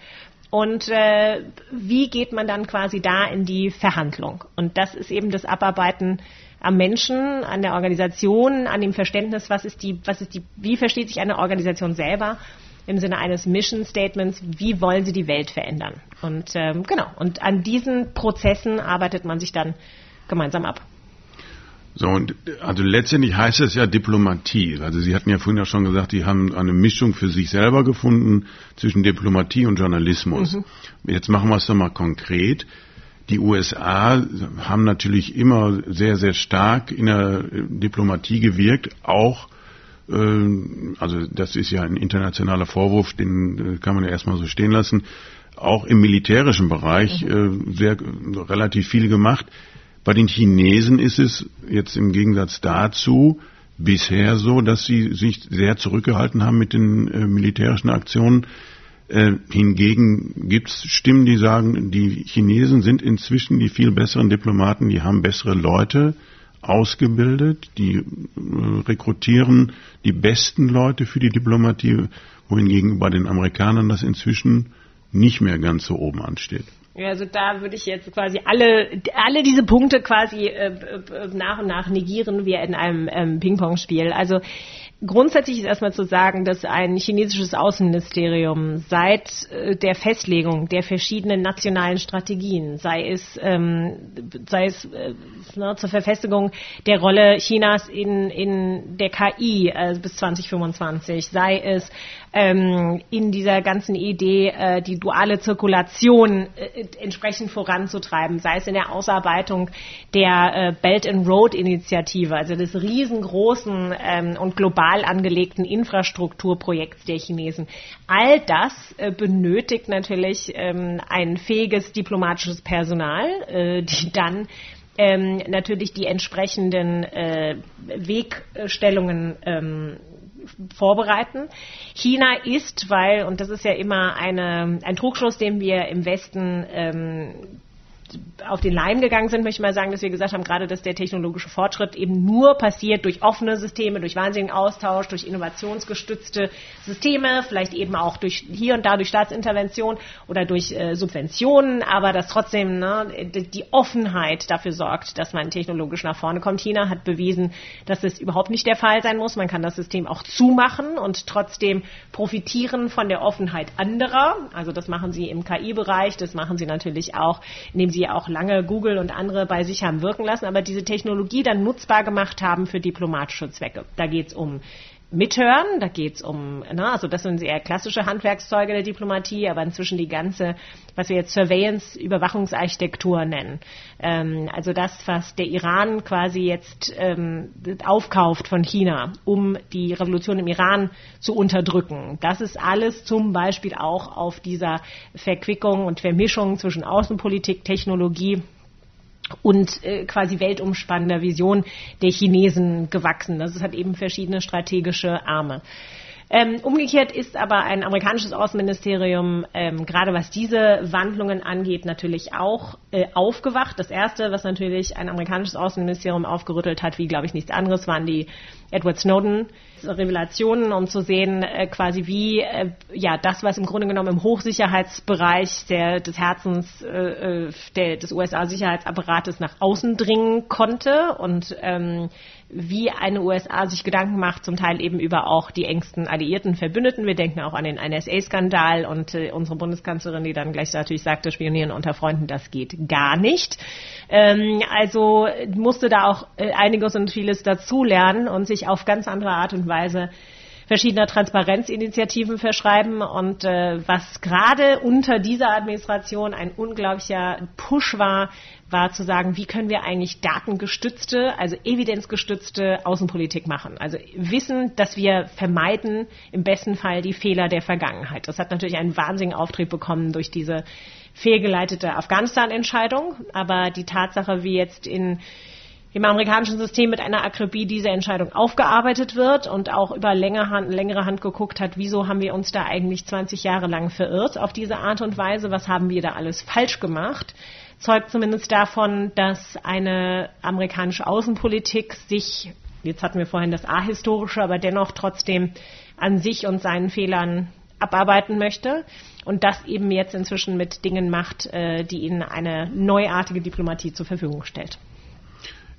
und äh, wie geht man dann quasi da in die Verhandlung? Und das ist eben das Abarbeiten am Menschen, an der Organisation, an dem Verständnis, was ist die, was ist die, wie versteht sich eine Organisation selber im Sinne eines Mission Statements, wie wollen sie die Welt verändern? Und ähm, genau, und an diesen Prozessen arbeitet man sich dann gemeinsam ab. So, und also letztendlich heißt es ja Diplomatie. Also Sie hatten ja vorhin ja schon gesagt, die haben eine Mischung für sich selber gefunden zwischen Diplomatie und Journalismus. Mhm. Jetzt machen wir es doch mal konkret. Die USA haben natürlich immer sehr, sehr stark in der Diplomatie gewirkt, auch äh, also das ist ja ein internationaler Vorwurf, den äh, kann man ja erstmal so stehen lassen, auch im militärischen Bereich mhm. äh, sehr relativ viel gemacht. Bei den Chinesen ist es jetzt im Gegensatz dazu bisher so, dass sie sich sehr zurückgehalten haben mit den militärischen Aktionen. Äh, hingegen gibt es Stimmen, die sagen, die Chinesen sind inzwischen die viel besseren Diplomaten, die haben bessere Leute ausgebildet, die äh, rekrutieren die besten Leute für die Diplomatie, wohingegen bei den Amerikanern das inzwischen nicht mehr ganz so oben ansteht. Also da würde ich jetzt quasi alle, alle diese Punkte quasi äh, äh, nach und nach negieren, wie in einem ähm, Ping-Pong-Spiel. Also Grundsätzlich ist erstmal zu sagen, dass ein chinesisches Außenministerium seit äh, der Festlegung der verschiedenen nationalen Strategien, sei es, ähm, sei es äh, ne, zur Verfestigung der Rolle Chinas in, in der KI äh, bis 2025, sei es ähm, in dieser ganzen Idee, äh, die duale Zirkulation äh, entsprechend voranzutreiben, sei es in der Ausarbeitung der äh, Belt and Road Initiative, also des riesengroßen ähm, und global angelegten Infrastrukturprojekts der Chinesen. All das äh, benötigt natürlich ähm, ein fähiges diplomatisches Personal, äh, die dann ähm, natürlich die entsprechenden äh, Wegstellungen ähm, vorbereiten. China ist, weil, und das ist ja immer eine, ein Trugschluss, den wir im Westen ähm, auf den Leim gegangen sind, möchte ich mal sagen, dass wir gesagt haben, gerade dass der technologische Fortschritt eben nur passiert durch offene Systeme, durch wahnsinnigen Austausch, durch innovationsgestützte Systeme, vielleicht eben auch durch hier und da durch Staatsintervention oder durch äh, Subventionen, aber dass trotzdem ne, die Offenheit dafür sorgt, dass man technologisch nach vorne kommt. China hat bewiesen, dass es überhaupt nicht der Fall sein muss. Man kann das System auch zumachen und trotzdem profitieren von der Offenheit anderer. Also das machen sie im KI-Bereich, das machen sie natürlich auch, indem sie sie auch lange Google und andere bei sich haben wirken lassen, aber diese Technologie dann nutzbar gemacht haben für diplomatische Zwecke. Da geht es um Mithören, da geht es um, ne, also das sind eher klassische Handwerkszeuge der Diplomatie, aber inzwischen die ganze, was wir jetzt Surveillance, Überwachungsarchitektur nennen. Ähm, also das, was der Iran quasi jetzt ähm, aufkauft von China, um die Revolution im Iran zu unterdrücken. Das ist alles zum Beispiel auch auf dieser Verquickung und Vermischung zwischen Außenpolitik, Technologie und äh, quasi weltumspannender Vision der Chinesen gewachsen. Das hat eben verschiedene strategische Arme. Ähm, umgekehrt ist aber ein amerikanisches Außenministerium, ähm, gerade was diese Wandlungen angeht, natürlich auch äh, aufgewacht. Das Erste, was natürlich ein amerikanisches Außenministerium aufgerüttelt hat, wie glaube ich nichts anderes, waren die Edward Snowden Revelationen, um zu sehen, äh, quasi wie äh, ja das, was im Grunde genommen im Hochsicherheitsbereich der, des Herzens äh, äh der, des USA-Sicherheitsapparates nach außen dringen konnte und ähm, wie eine USA sich Gedanken macht, zum Teil eben über auch die engsten alliierten Verbündeten. Wir denken auch an den NSA-Skandal und äh, unsere Bundeskanzlerin, die dann gleich natürlich sagte, Spionieren unter Freunden, das geht gar nicht. Ähm, also musste da auch äh, einiges und vieles dazulernen und sich auf ganz andere Art und Weise verschiedener Transparenzinitiativen verschreiben. Und äh, was gerade unter dieser Administration ein unglaublicher Push war, war zu sagen, wie können wir eigentlich datengestützte, also evidenzgestützte Außenpolitik machen. Also wissen, dass wir vermeiden im besten Fall die Fehler der Vergangenheit. Das hat natürlich einen wahnsinnigen Auftrieb bekommen durch diese fehlgeleitete Afghanistan-Entscheidung. Aber die Tatsache, wie jetzt in im amerikanischen System mit einer Akribie diese Entscheidung aufgearbeitet wird und auch über längere Hand, längere Hand geguckt hat, wieso haben wir uns da eigentlich 20 Jahre lang verirrt auf diese Art und Weise, was haben wir da alles falsch gemacht, zeugt zumindest davon, dass eine amerikanische Außenpolitik sich, jetzt hatten wir vorhin das Ahistorische, aber dennoch trotzdem an sich und seinen Fehlern abarbeiten möchte und das eben jetzt inzwischen mit Dingen macht, äh, die ihnen eine neuartige Diplomatie zur Verfügung stellt.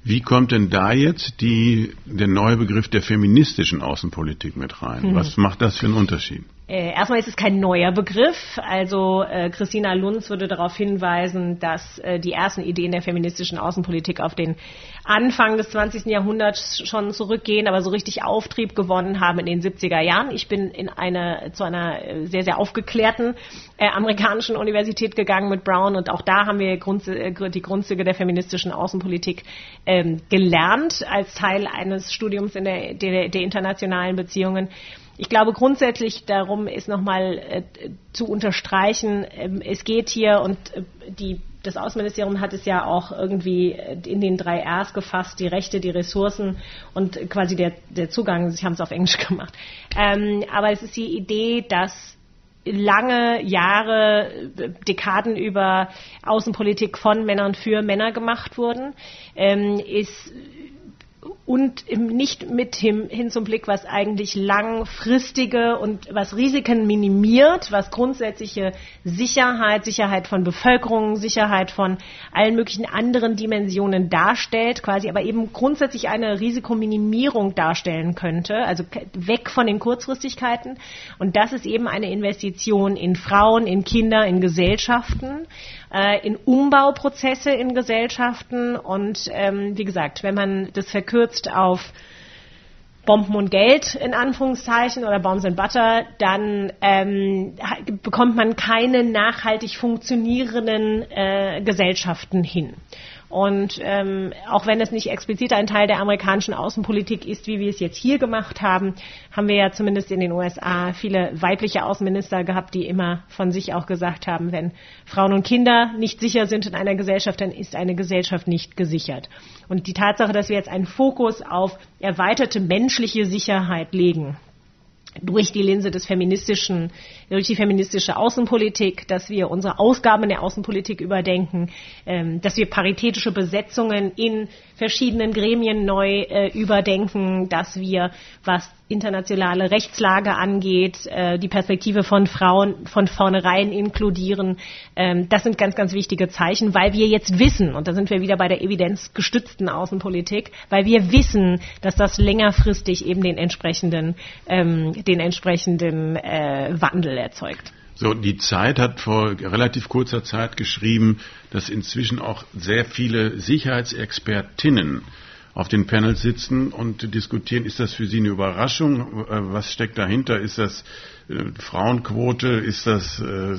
Wie kommt denn da jetzt die, der neue Begriff der feministischen Außenpolitik mit rein? Mhm. Was macht das für einen Unterschied? Äh, erstmal ist es kein neuer Begriff. Also äh, Christina Lunz würde darauf hinweisen, dass äh, die ersten Ideen der feministischen Außenpolitik auf den Anfang des 20. Jahrhunderts schon zurückgehen, aber so richtig Auftrieb gewonnen haben in den 70er Jahren. Ich bin in eine, zu einer äh, sehr, sehr aufgeklärten äh, amerikanischen Universität gegangen mit Brown und auch da haben wir Grund, äh, die Grundzüge der feministischen Außenpolitik ähm, gelernt als Teil eines Studiums in der, der, der internationalen Beziehungen. Ich glaube grundsätzlich darum ist nochmal äh, zu unterstreichen, ähm, es geht hier und äh, die, das Außenministerium hat es ja auch irgendwie äh, in den drei Rs gefasst, die Rechte, die Ressourcen und quasi der, der Zugang, sie haben es auf Englisch gemacht. Ähm, aber es ist die Idee, dass lange Jahre, Dekaden über Außenpolitik von Männern für Männer gemacht wurden, ähm, ist und nicht mit hin, hin zum Blick, was eigentlich langfristige und was Risiken minimiert, was grundsätzliche Sicherheit, Sicherheit von Bevölkerung, Sicherheit von allen möglichen anderen Dimensionen darstellt, quasi aber eben grundsätzlich eine Risikominimierung darstellen könnte, also weg von den Kurzfristigkeiten. Und das ist eben eine Investition in Frauen, in Kinder, in Gesellschaften äh, in Umbauprozesse in Gesellschaften. Und ähm, wie gesagt, wenn man das verkürzt auf Bomben und Geld in Anführungszeichen oder Bombs and Butter, dann ähm, bekommt man keine nachhaltig funktionierenden äh, Gesellschaften hin. Und ähm, auch wenn es nicht explizit ein Teil der amerikanischen Außenpolitik ist, wie wir es jetzt hier gemacht haben, haben wir ja zumindest in den USA viele weibliche Außenminister gehabt, die immer von sich auch gesagt haben, wenn Frauen und Kinder nicht sicher sind in einer Gesellschaft, dann ist eine Gesellschaft nicht gesichert. Und die Tatsache, dass wir jetzt einen Fokus auf erweiterte menschliche Sicherheit legen, durch die Linse des feministischen, durch die feministische Außenpolitik, dass wir unsere Ausgaben der Außenpolitik überdenken, ähm, dass wir paritätische Besetzungen in verschiedenen Gremien neu äh, überdenken, dass wir, was internationale Rechtslage angeht, äh, die Perspektive von Frauen von vornherein inkludieren. Ähm, das sind ganz, ganz wichtige Zeichen, weil wir jetzt wissen, und da sind wir wieder bei der evidenzgestützten Außenpolitik, weil wir wissen, dass das längerfristig eben den entsprechenden, ähm, den entsprechenden äh, Wandel erzeugt. So, die Zeit hat vor relativ kurzer Zeit geschrieben, dass inzwischen auch sehr viele Sicherheitsexpertinnen auf den Panels sitzen und diskutieren. Ist das für Sie eine Überraschung? Äh, was steckt dahinter? Ist das äh, Frauenquote? Ist das äh,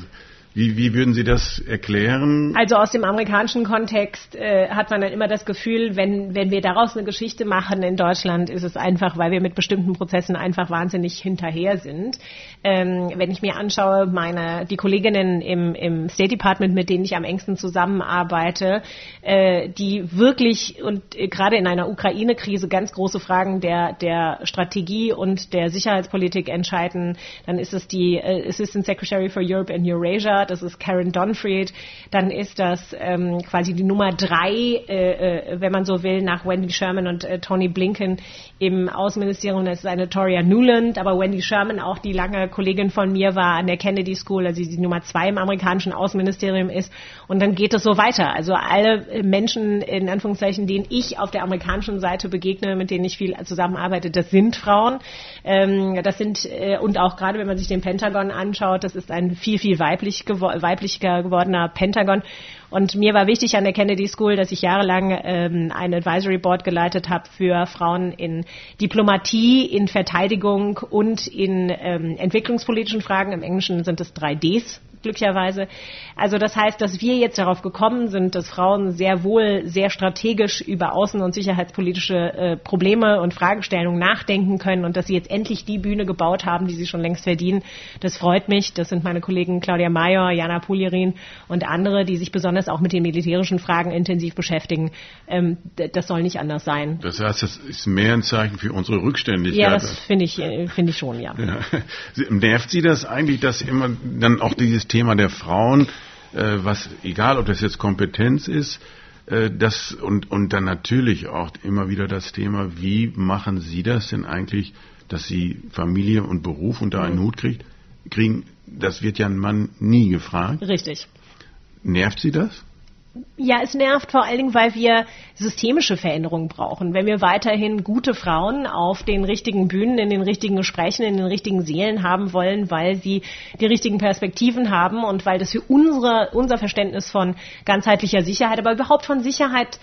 wie, wie würden Sie das erklären? Also aus dem amerikanischen Kontext äh, hat man dann immer das Gefühl, wenn, wenn wir daraus eine Geschichte machen in Deutschland, ist es einfach, weil wir mit bestimmten Prozessen einfach wahnsinnig hinterher sind. Ähm, wenn ich mir anschaue, meine, die Kolleginnen im, im State Department, mit denen ich am engsten zusammenarbeite, äh, die wirklich und äh, gerade in einer Ukraine-Krise ganz große Fragen der, der Strategie und der Sicherheitspolitik entscheiden, dann ist es die äh, Assistant Secretary for Europe and Eurasia, das ist Karen Donfried, dann ist das ähm, quasi die Nummer drei, äh, äh, wenn man so will, nach Wendy Sherman und äh, Tony Blinken im Außenministerium. Das ist eine Toria Newland, aber Wendy Sherman, auch die lange Kollegin von mir war an der Kennedy School, also die Nummer zwei im amerikanischen Außenministerium ist. Und dann geht es so weiter. Also alle Menschen, in Anführungszeichen, denen ich auf der amerikanischen Seite begegne, mit denen ich viel zusammenarbeite, das sind Frauen. Ähm, das sind, äh, und auch gerade wenn man sich den Pentagon anschaut, das ist ein viel, viel weiblich gewo weiblicher gewordener Pentagon. Und mir war wichtig an der Kennedy School, dass ich jahrelang ähm, ein Advisory Board geleitet habe für Frauen in Diplomatie, in Verteidigung und in ähm, entwicklungspolitischen Fragen. Im Englischen sind es drei Ds glücklicherweise. Also das heißt, dass wir jetzt darauf gekommen sind, dass Frauen sehr wohl sehr strategisch über außen- und sicherheitspolitische äh, Probleme und Fragestellungen nachdenken können und dass sie jetzt endlich die Bühne gebaut haben, die sie schon längst verdienen. Das freut mich. Das sind meine Kollegen Claudia Mayer, Jana Pulierin und andere, die sich besonders auch mit den militärischen Fragen intensiv beschäftigen. Ähm, das soll nicht anders sein. Das heißt, das ist mehr ein Zeichen für unsere Rückständigkeit. Ja, das finde ich, äh, finde ich schon, ja. ja. Nervt Sie das eigentlich, dass immer dann auch dieses Thema der Frauen, äh, was egal ob das jetzt Kompetenz ist, äh, das und, und dann natürlich auch immer wieder das Thema, wie machen Sie das denn eigentlich, dass Sie Familie und Beruf unter einen mhm. Hut kriegt? kriegen, das wird ja ein Mann nie gefragt. Richtig. Nervt Sie das? Ja, es nervt vor allen Dingen, weil wir systemische Veränderungen brauchen. Wenn wir weiterhin gute Frauen auf den richtigen Bühnen, in den richtigen Gesprächen, in den richtigen Seelen haben wollen, weil sie die richtigen Perspektiven haben und weil das für unsere, unser Verständnis von ganzheitlicher Sicherheit, aber überhaupt von Sicherheit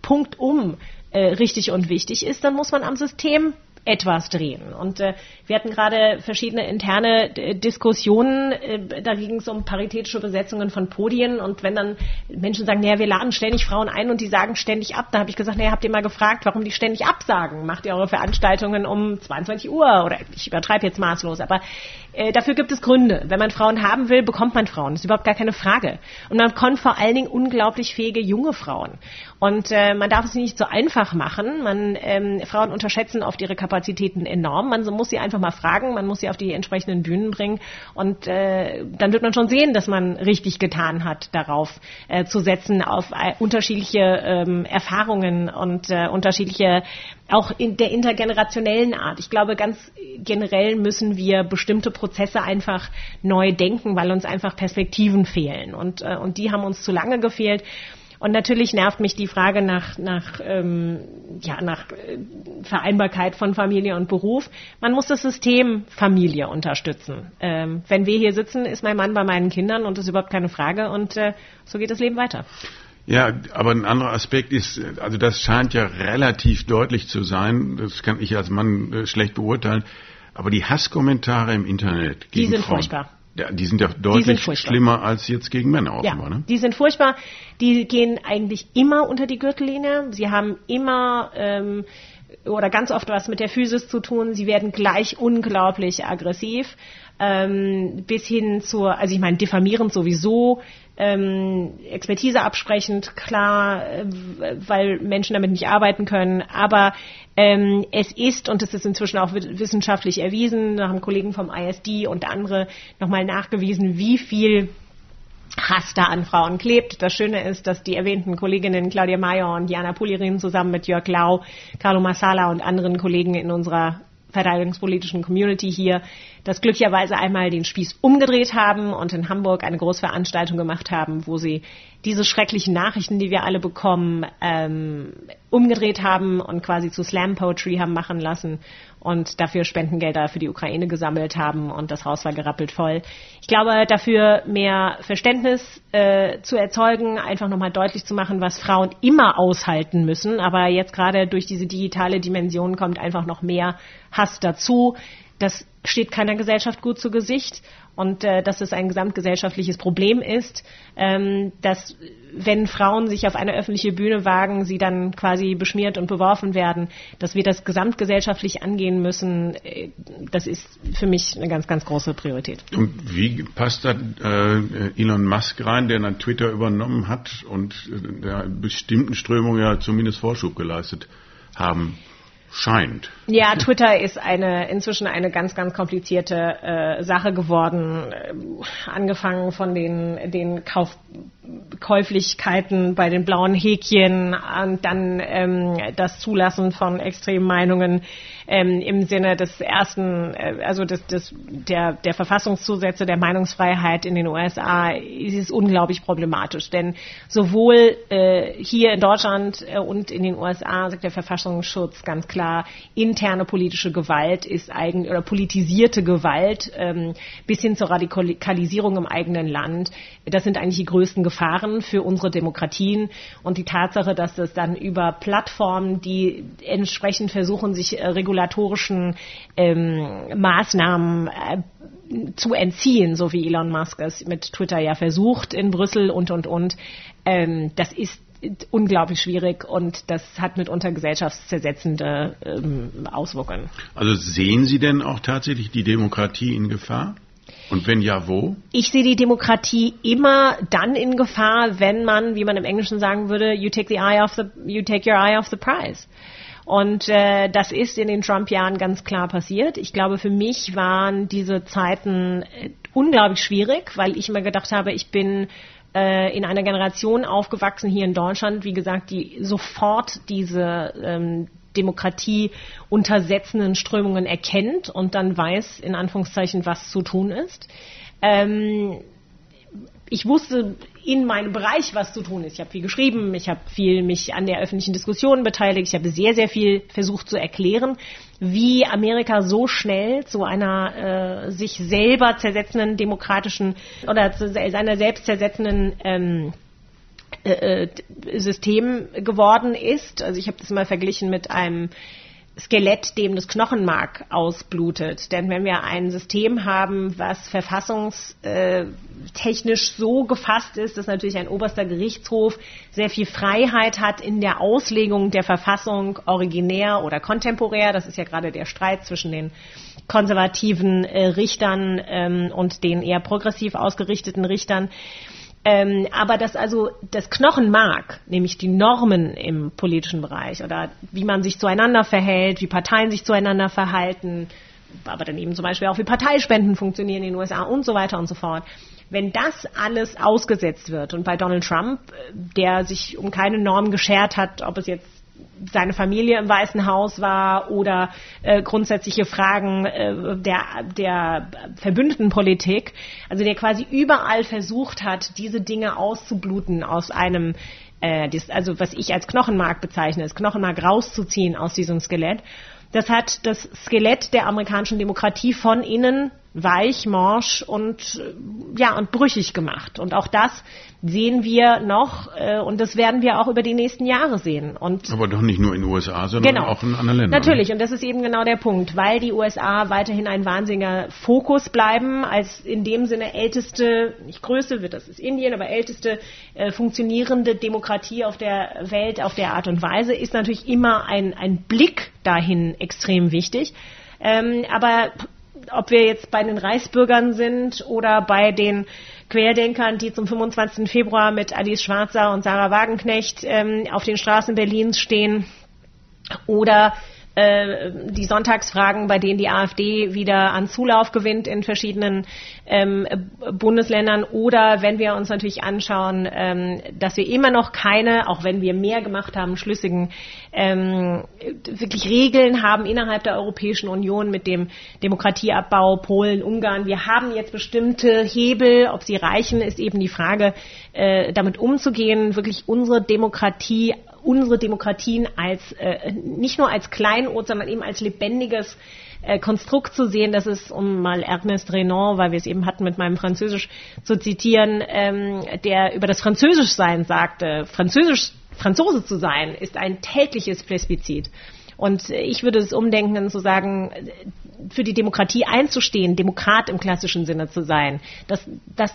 punktum äh, richtig und wichtig ist, dann muss man am System etwas drehen. Und äh, wir hatten gerade verschiedene interne äh, Diskussionen. Äh, da ging es um paritätische Besetzungen von Podien. Und wenn dann Menschen sagen, naja, wir laden ständig Frauen ein und die sagen ständig ab, da habe ich gesagt, naja, habt ihr mal gefragt, warum die ständig absagen? Macht ihr eure Veranstaltungen um 22 Uhr? Oder ich übertreibe jetzt maßlos, aber äh, dafür gibt es Gründe. Wenn man Frauen haben will, bekommt man Frauen. Das ist überhaupt gar keine Frage. Und man kommt vor allen Dingen unglaublich fähige junge Frauen. Und äh, man darf es nicht so einfach machen. Man, ähm, Frauen unterschätzen oft ihre Kapazitäten enorm. Man muss sie einfach mal fragen, man muss sie auf die entsprechenden Bühnen bringen. Und äh, dann wird man schon sehen, dass man richtig getan hat, darauf äh, zu setzen, auf äh, unterschiedliche ähm, Erfahrungen und äh, unterschiedliche auch in der intergenerationellen Art. Ich glaube, ganz generell müssen wir bestimmte Prozesse einfach neu denken, weil uns einfach Perspektiven fehlen. Und, äh, und die haben uns zu lange gefehlt. Und natürlich nervt mich die Frage nach, nach, ähm, ja, nach äh, Vereinbarkeit von Familie und Beruf. Man muss das System Familie unterstützen. Ähm, wenn wir hier sitzen, ist mein Mann bei meinen Kindern und das ist überhaupt keine Frage. Und äh, so geht das Leben weiter. Ja, aber ein anderer Aspekt ist, also das scheint ja relativ deutlich zu sein, das kann ich als Mann äh, schlecht beurteilen, aber die Hasskommentare im Internet gegen Die sind Frauen, furchtbar. Ja, die sind ja deutlich sind schlimmer als jetzt gegen Männer offenbar. Ja, ne? Die sind furchtbar. Die gehen eigentlich immer unter die Gürtellinie. Sie haben immer ähm, oder ganz oft was mit der Physis zu tun. Sie werden gleich unglaublich aggressiv. Ähm, bis hin zur, also ich meine, diffamierend sowieso, ähm, Expertise absprechend, klar, äh, weil Menschen damit nicht arbeiten können. Aber ähm, es ist, und es ist inzwischen auch wissenschaftlich erwiesen, da haben Kollegen vom ISD und andere nochmal nachgewiesen, wie viel Hass da an Frauen klebt. Das Schöne ist, dass die erwähnten Kolleginnen Claudia Mayer und Jana Pulirin zusammen mit Jörg Lau, Carlo Massala und anderen Kollegen in unserer verteidigungspolitischen Community hier, das glücklicherweise einmal den Spieß umgedreht haben und in Hamburg eine Großveranstaltung gemacht haben, wo sie diese schrecklichen Nachrichten, die wir alle bekommen, ähm, umgedreht haben und quasi zu Slam Poetry haben machen lassen und dafür Spendengelder für die Ukraine gesammelt haben und das Haus war gerappelt voll. Ich glaube, dafür mehr Verständnis äh, zu erzeugen, einfach nochmal deutlich zu machen, was Frauen immer aushalten müssen, aber jetzt gerade durch diese digitale Dimension kommt einfach noch mehr Hass dazu. Das steht keiner Gesellschaft gut zu Gesicht und äh, dass es ein gesamtgesellschaftliches Problem ist, ähm, dass wenn Frauen sich auf eine öffentliche Bühne wagen, sie dann quasi beschmiert und beworfen werden, dass wir das gesamtgesellschaftlich angehen müssen, äh, das ist für mich eine ganz, ganz große Priorität. Und wie passt da äh, Elon Musk rein, der dann Twitter übernommen hat und äh, der bestimmten Strömungen ja zumindest Vorschub geleistet haben? Scheint. Ja, Twitter ist eine inzwischen eine ganz, ganz komplizierte äh, Sache geworden. Äh, angefangen von den, den Kauf, Käuflichkeiten bei den blauen Häkchen und dann ähm, das Zulassen von extremen Meinungen ähm, im Sinne des ersten, äh, also des, des, der, der Verfassungszusätze der Meinungsfreiheit in den USA ist es unglaublich problematisch. Denn sowohl äh, hier in Deutschland äh, und in den USA sagt der Verfassungsschutz ganz klar, interne politische Gewalt ist eigen oder politisierte Gewalt ähm, bis hin zur Radikalisierung im eigenen Land. Das sind eigentlich die größten Gefahren für unsere Demokratien und die Tatsache, dass es dann über Plattformen, die entsprechend versuchen, sich äh, regulatorischen ähm, Maßnahmen äh, zu entziehen, so wie Elon Musk es mit Twitter ja versucht in Brüssel und und und. Ähm, das ist unglaublich schwierig und das hat mitunter gesellschaftszersetzende ähm, Auswirkungen. Also sehen Sie denn auch tatsächlich die Demokratie in Gefahr? Und wenn ja, wo? Ich sehe die Demokratie immer dann in Gefahr, wenn man, wie man im Englischen sagen würde, you take the eye off the, you take your eye off the prize. Und äh, das ist in den Trump-Jahren ganz klar passiert. Ich glaube, für mich waren diese Zeiten äh, unglaublich schwierig, weil ich immer gedacht habe, ich bin äh, in einer Generation aufgewachsen hier in Deutschland, wie gesagt, die sofort diese ähm, Demokratie untersetzenden Strömungen erkennt und dann weiß, in Anführungszeichen, was zu tun ist. Ähm, ich wusste in meinem Bereich, was zu tun ist. Ich habe viel geschrieben, ich habe viel mich an der öffentlichen Diskussion beteiligt, ich habe sehr, sehr viel versucht zu erklären, wie Amerika so schnell zu einer äh, sich selber zersetzenden demokratischen oder zu seiner selbst zersetzenden ähm, äh, äh System geworden ist. Also ich habe das mal verglichen mit einem Skelett, dem das Knochenmark ausblutet. Denn wenn wir ein System haben, was verfassungstechnisch so gefasst ist, dass natürlich ein oberster Gerichtshof sehr viel Freiheit hat in der Auslegung der Verfassung originär oder kontemporär, das ist ja gerade der Streit zwischen den konservativen äh, Richtern ähm, und den eher progressiv ausgerichteten Richtern, ähm, aber dass also das Knochenmark, nämlich die Normen im politischen Bereich oder wie man sich zueinander verhält, wie Parteien sich zueinander verhalten, aber dann eben zum Beispiel auch wie Parteispenden funktionieren in den USA und so weiter und so fort. Wenn das alles ausgesetzt wird und bei Donald Trump, äh, der sich um keine Norm geschert hat, ob es jetzt seine Familie im Weißen Haus war oder äh, grundsätzliche Fragen äh, der, der Verbündetenpolitik, also der quasi überall versucht hat, diese Dinge auszubluten aus einem, äh, das, also was ich als Knochenmark bezeichne, das Knochenmark rauszuziehen aus diesem Skelett. Das hat das Skelett der amerikanischen Demokratie von innen weich, morsch und äh, ja und brüchig gemacht. Und auch das sehen wir noch äh, und das werden wir auch über die nächsten Jahre sehen. Und Aber doch nicht nur in den USA, sondern genau, auch in anderen Ländern. Natürlich, und das ist eben genau der Punkt, weil die USA weiterhin ein wahnsinniger Fokus bleiben, als in dem Sinne älteste, nicht größte, wird das ist Indien, aber älteste äh, funktionierende Demokratie auf der Welt auf der Art und Weise, ist natürlich immer ein, ein Blick dahin extrem wichtig. Ähm, aber ob wir jetzt bei den Reichsbürgern sind oder bei den Querdenkern, die zum 25. Februar mit Alice Schwarzer und Sarah Wagenknecht ähm, auf den Straßen Berlins stehen oder äh, die Sonntagsfragen, bei denen die AfD wieder an Zulauf gewinnt in verschiedenen ähm, Bundesländern. Oder wenn wir uns natürlich anschauen, ähm, dass wir immer noch keine, auch wenn wir mehr gemacht haben, schlüssigen ähm, wirklich Regeln haben innerhalb der Europäischen Union mit dem Demokratieabbau Polen, Ungarn. Wir haben jetzt bestimmte Hebel, ob sie reichen, ist eben die Frage, äh, damit umzugehen, wirklich unsere Demokratie unsere Demokratien als äh, nicht nur als Kleinod, sondern eben als lebendiges äh, Konstrukt zu sehen. Das ist, um mal Ernest Renan, weil wir es eben hatten mit meinem Französisch zu zitieren, ähm, der über das Französischsein sagte, Französisch, Franzose zu sein, ist ein tägliches Plebiscit. Und ich würde es umdenken, zu sagen, für die Demokratie einzustehen, Demokrat im klassischen Sinne zu sein, das, das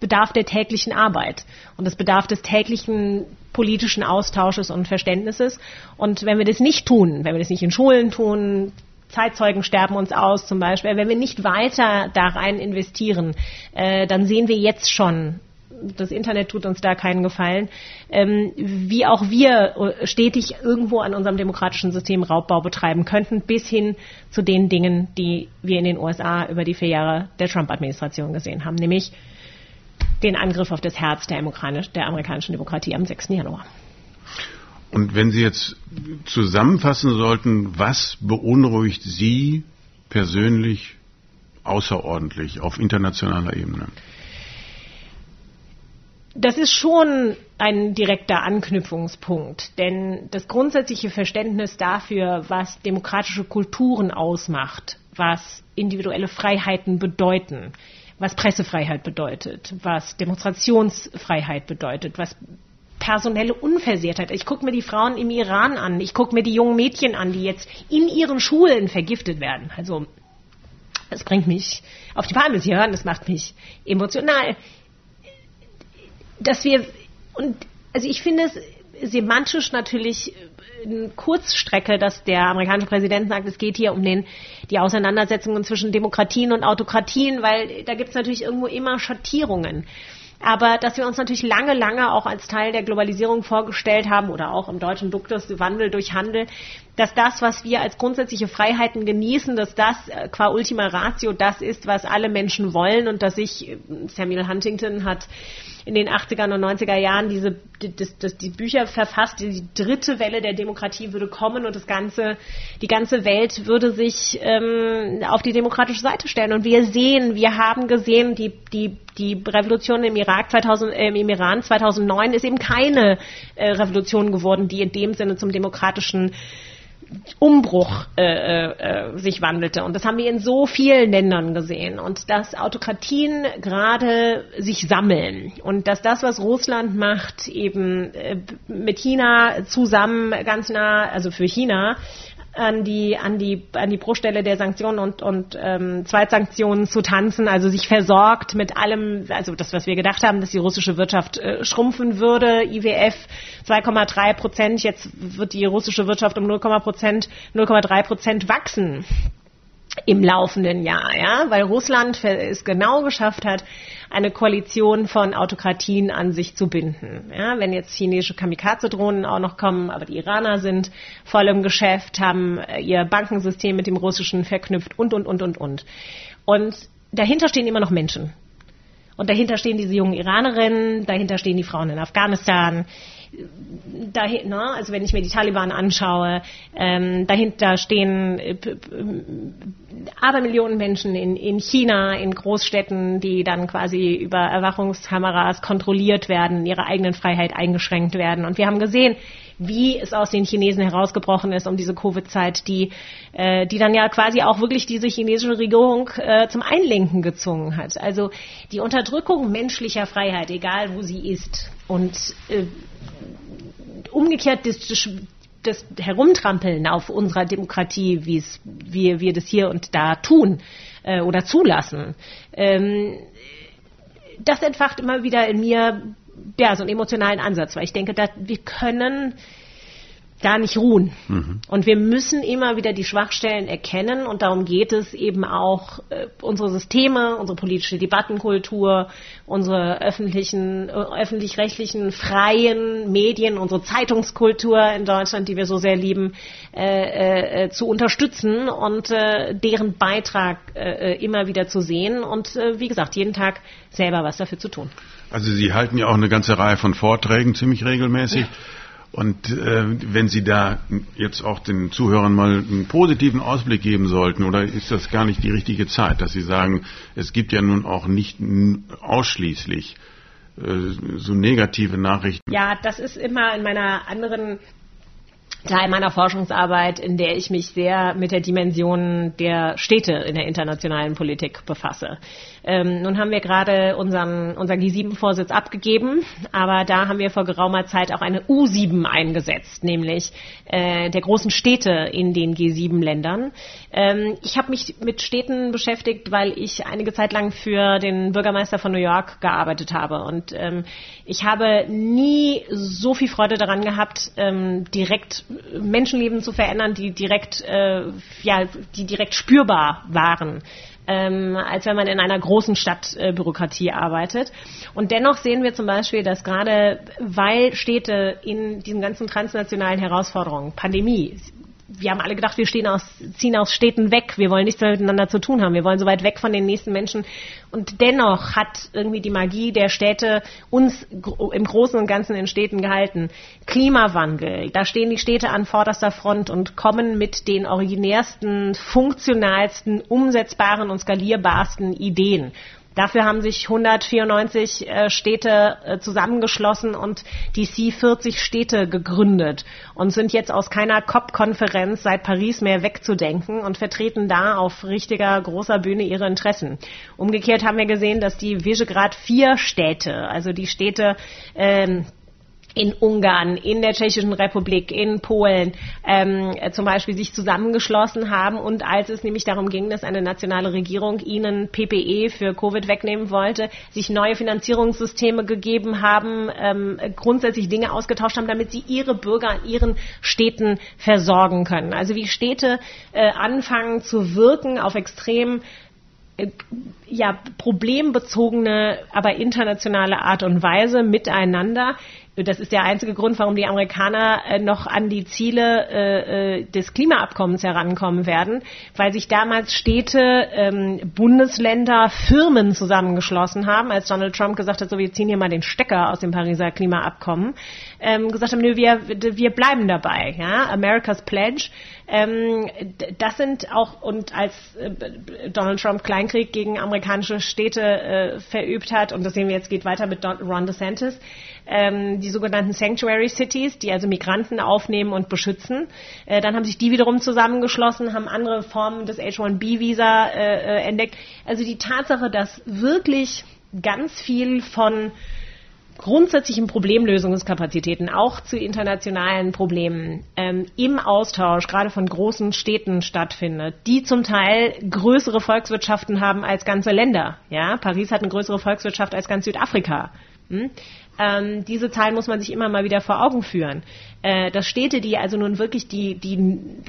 bedarf der täglichen Arbeit. Und das bedarf des täglichen politischen Austausches und Verständnisses. Und wenn wir das nicht tun, wenn wir das nicht in Schulen tun, Zeitzeugen sterben uns aus zum Beispiel, wenn wir nicht weiter da rein investieren, äh, dann sehen wir jetzt schon, das Internet tut uns da keinen Gefallen, ähm, wie auch wir äh, stetig irgendwo an unserem demokratischen System Raubbau betreiben könnten, bis hin zu den Dingen, die wir in den USA über die vier Jahre der Trump-Administration gesehen haben, nämlich den Angriff auf das Herz der, der amerikanischen Demokratie am 6. Januar. Und wenn Sie jetzt zusammenfassen sollten, was beunruhigt Sie persönlich außerordentlich auf internationaler Ebene? Das ist schon ein direkter Anknüpfungspunkt, denn das grundsätzliche Verständnis dafür, was demokratische Kulturen ausmacht, was individuelle Freiheiten bedeuten, was Pressefreiheit bedeutet, was Demonstrationsfreiheit bedeutet, was personelle Unversehrtheit. Ich gucke mir die Frauen im Iran an, ich gucke mir die jungen Mädchen an, die jetzt in ihren Schulen vergiftet werden. Also das bringt mich auf die Palme, Sie hören, das macht mich emotional dass wir, und also ich finde es semantisch natürlich eine Kurzstrecke, dass der amerikanische Präsident sagt, es geht hier um den, die Auseinandersetzungen zwischen Demokratien und Autokratien, weil da gibt es natürlich irgendwo immer Schattierungen. aber dass wir uns natürlich lange, lange auch als Teil der Globalisierung vorgestellt haben oder auch im deutschen Duktus Wandel durch Handel, dass das, was wir als grundsätzliche Freiheiten genießen, dass das äh, qua Ultima Ratio das ist, was alle Menschen wollen und dass ich, äh, Samuel Huntington hat in den 80er und 90er Jahren diese, das, das, die Bücher verfasst, die dritte Welle der Demokratie würde kommen und das ganze, die ganze Welt würde sich ähm, auf die demokratische Seite stellen. Und wir sehen, wir haben gesehen, die, die, die Revolution im Irak 2000, äh, im Iran 2009 ist eben keine äh, Revolution geworden, die in dem Sinne zum demokratischen Umbruch äh, äh, sich wandelte. Und das haben wir in so vielen Ländern gesehen. Und dass Autokratien gerade sich sammeln und dass das, was Russland macht, eben äh, mit China zusammen ganz nah, also für China, an die an die an die Bruststelle der Sanktionen und und ähm, Zweitsanktionen zu tanzen, also sich versorgt mit allem, also das was wir gedacht haben, dass die russische Wirtschaft äh, schrumpfen würde, IWF 2,3 Prozent, jetzt wird die russische Wirtschaft um 0,3 Prozent 0,3 Prozent wachsen im laufenden Jahr, ja, weil Russland es genau geschafft hat, eine Koalition von Autokratien an sich zu binden. Ja, wenn jetzt chinesische Kamikaze-Drohnen auch noch kommen, aber die Iraner sind voll im Geschäft, haben äh, ihr Bankensystem mit dem russischen verknüpft und, und, und, und, und. Und dahinter stehen immer noch Menschen. Und dahinter stehen diese jungen Iranerinnen, dahinter stehen die Frauen in Afghanistan, dahin, ne, also wenn ich mir die Taliban anschaue, ähm, dahinter stehen äh, Abermillionen Menschen in, in China, in Großstädten, die dann quasi über Erwachungskameras kontrolliert werden, ihre eigenen Freiheit eingeschränkt werden. Und wir haben gesehen, wie es aus den Chinesen herausgebrochen ist um diese Covid-Zeit, die, äh, die dann ja quasi auch wirklich diese chinesische Regierung äh, zum Einlenken gezwungen hat. Also die Unterdrückung menschlicher Freiheit, egal wo sie ist, und äh, umgekehrt das, das Herumtrampeln auf unserer Demokratie, wie es wir, wir das hier und da tun äh, oder zulassen, ähm, das entfacht immer wieder in mir ja, so einen emotionalen Ansatz, weil ich denke, dass wir können da nicht ruhen. Mhm. Und wir müssen immer wieder die Schwachstellen erkennen und darum geht es eben auch, äh, unsere Systeme, unsere politische Debattenkultur, unsere öffentlichen, äh, öffentlich-rechtlichen freien Medien, unsere Zeitungskultur in Deutschland, die wir so sehr lieben, äh, äh, zu unterstützen und äh, deren Beitrag äh, immer wieder zu sehen und wie gesagt, jeden Tag selber was dafür zu tun. Also Sie halten ja auch eine ganze Reihe von Vorträgen ziemlich regelmäßig. Ja. Und äh, wenn Sie da jetzt auch den Zuhörern mal einen positiven Ausblick geben sollten, oder ist das gar nicht die richtige Zeit, dass Sie sagen, es gibt ja nun auch nicht ausschließlich äh, so negative Nachrichten? Ja, das ist immer in meiner anderen Teil meiner Forschungsarbeit, in der ich mich sehr mit der Dimension der Städte in der internationalen Politik befasse. Ähm, nun haben wir gerade unseren, unseren G7-Vorsitz abgegeben, aber da haben wir vor geraumer Zeit auch eine U7 eingesetzt, nämlich äh, der großen Städte in den G7-Ländern. Ähm, ich habe mich mit Städten beschäftigt, weil ich einige Zeit lang für den Bürgermeister von New York gearbeitet habe. Und ähm, ich habe nie so viel Freude daran gehabt, ähm, direkt Menschenleben zu verändern, die direkt, äh, ja, die direkt spürbar waren ähm, als wenn man in einer großen Stadtbürokratie äh, arbeitet. Und dennoch sehen wir zum Beispiel, dass gerade weil Städte in diesen ganzen transnationalen Herausforderungen, Pandemie, wir haben alle gedacht, wir stehen aus, ziehen aus Städten weg. Wir wollen nichts mehr miteinander zu tun haben. Wir wollen so weit weg von den nächsten Menschen. Und dennoch hat irgendwie die Magie der Städte uns im Großen und Ganzen in Städten gehalten. Klimawandel, da stehen die Städte an vorderster Front und kommen mit den originärsten, funktionalsten, umsetzbaren und skalierbarsten Ideen. Dafür haben sich 194 äh, Städte äh, zusammengeschlossen und die C40 Städte gegründet und sind jetzt aus keiner COP-Konferenz seit Paris mehr wegzudenken und vertreten da auf richtiger großer Bühne ihre Interessen. Umgekehrt haben wir gesehen, dass die Visegrad 4 Städte, also die Städte ähm, in Ungarn, in der Tschechischen Republik, in Polen ähm, zum Beispiel sich zusammengeschlossen haben und als es nämlich darum ging, dass eine nationale Regierung ihnen PPE für Covid wegnehmen wollte, sich neue Finanzierungssysteme gegeben haben, ähm, grundsätzlich Dinge ausgetauscht haben, damit sie ihre Bürger in ihren Städten versorgen können. Also wie Städte äh, anfangen zu wirken auf extrem ja, problembezogene, aber internationale Art und Weise miteinander das ist der einzige Grund, warum die Amerikaner äh, noch an die Ziele äh, äh, des Klimaabkommens herankommen werden, weil sich damals Städte, ähm, Bundesländer, Firmen zusammengeschlossen haben, als Donald Trump gesagt hat, so wir ziehen hier mal den Stecker aus dem Pariser Klimaabkommen, ähm, gesagt haben, wir, wir bleiben dabei, ja, America's Pledge. Ähm, das sind auch, und als äh, Donald Trump Kleinkrieg gegen amerikanische Städte äh, verübt hat, und das sehen wir jetzt geht weiter mit Don, Ron DeSantis, ähm, die sogenannten Sanctuary Cities, die also Migranten aufnehmen und beschützen. Äh, dann haben sich die wiederum zusammengeschlossen, haben andere Formen des H-1B-Visa äh, äh, entdeckt. Also die Tatsache, dass wirklich ganz viel von grundsätzlichen Problemlösungskapazitäten, auch zu internationalen Problemen, ähm, im Austausch gerade von großen Städten stattfindet, die zum Teil größere Volkswirtschaften haben als ganze Länder. Ja, Paris hat eine größere Volkswirtschaft als ganz Südafrika. Hm? Ähm, diese Zahlen muss man sich immer mal wieder vor Augen führen. Äh, dass Städte, die also nun wirklich die, die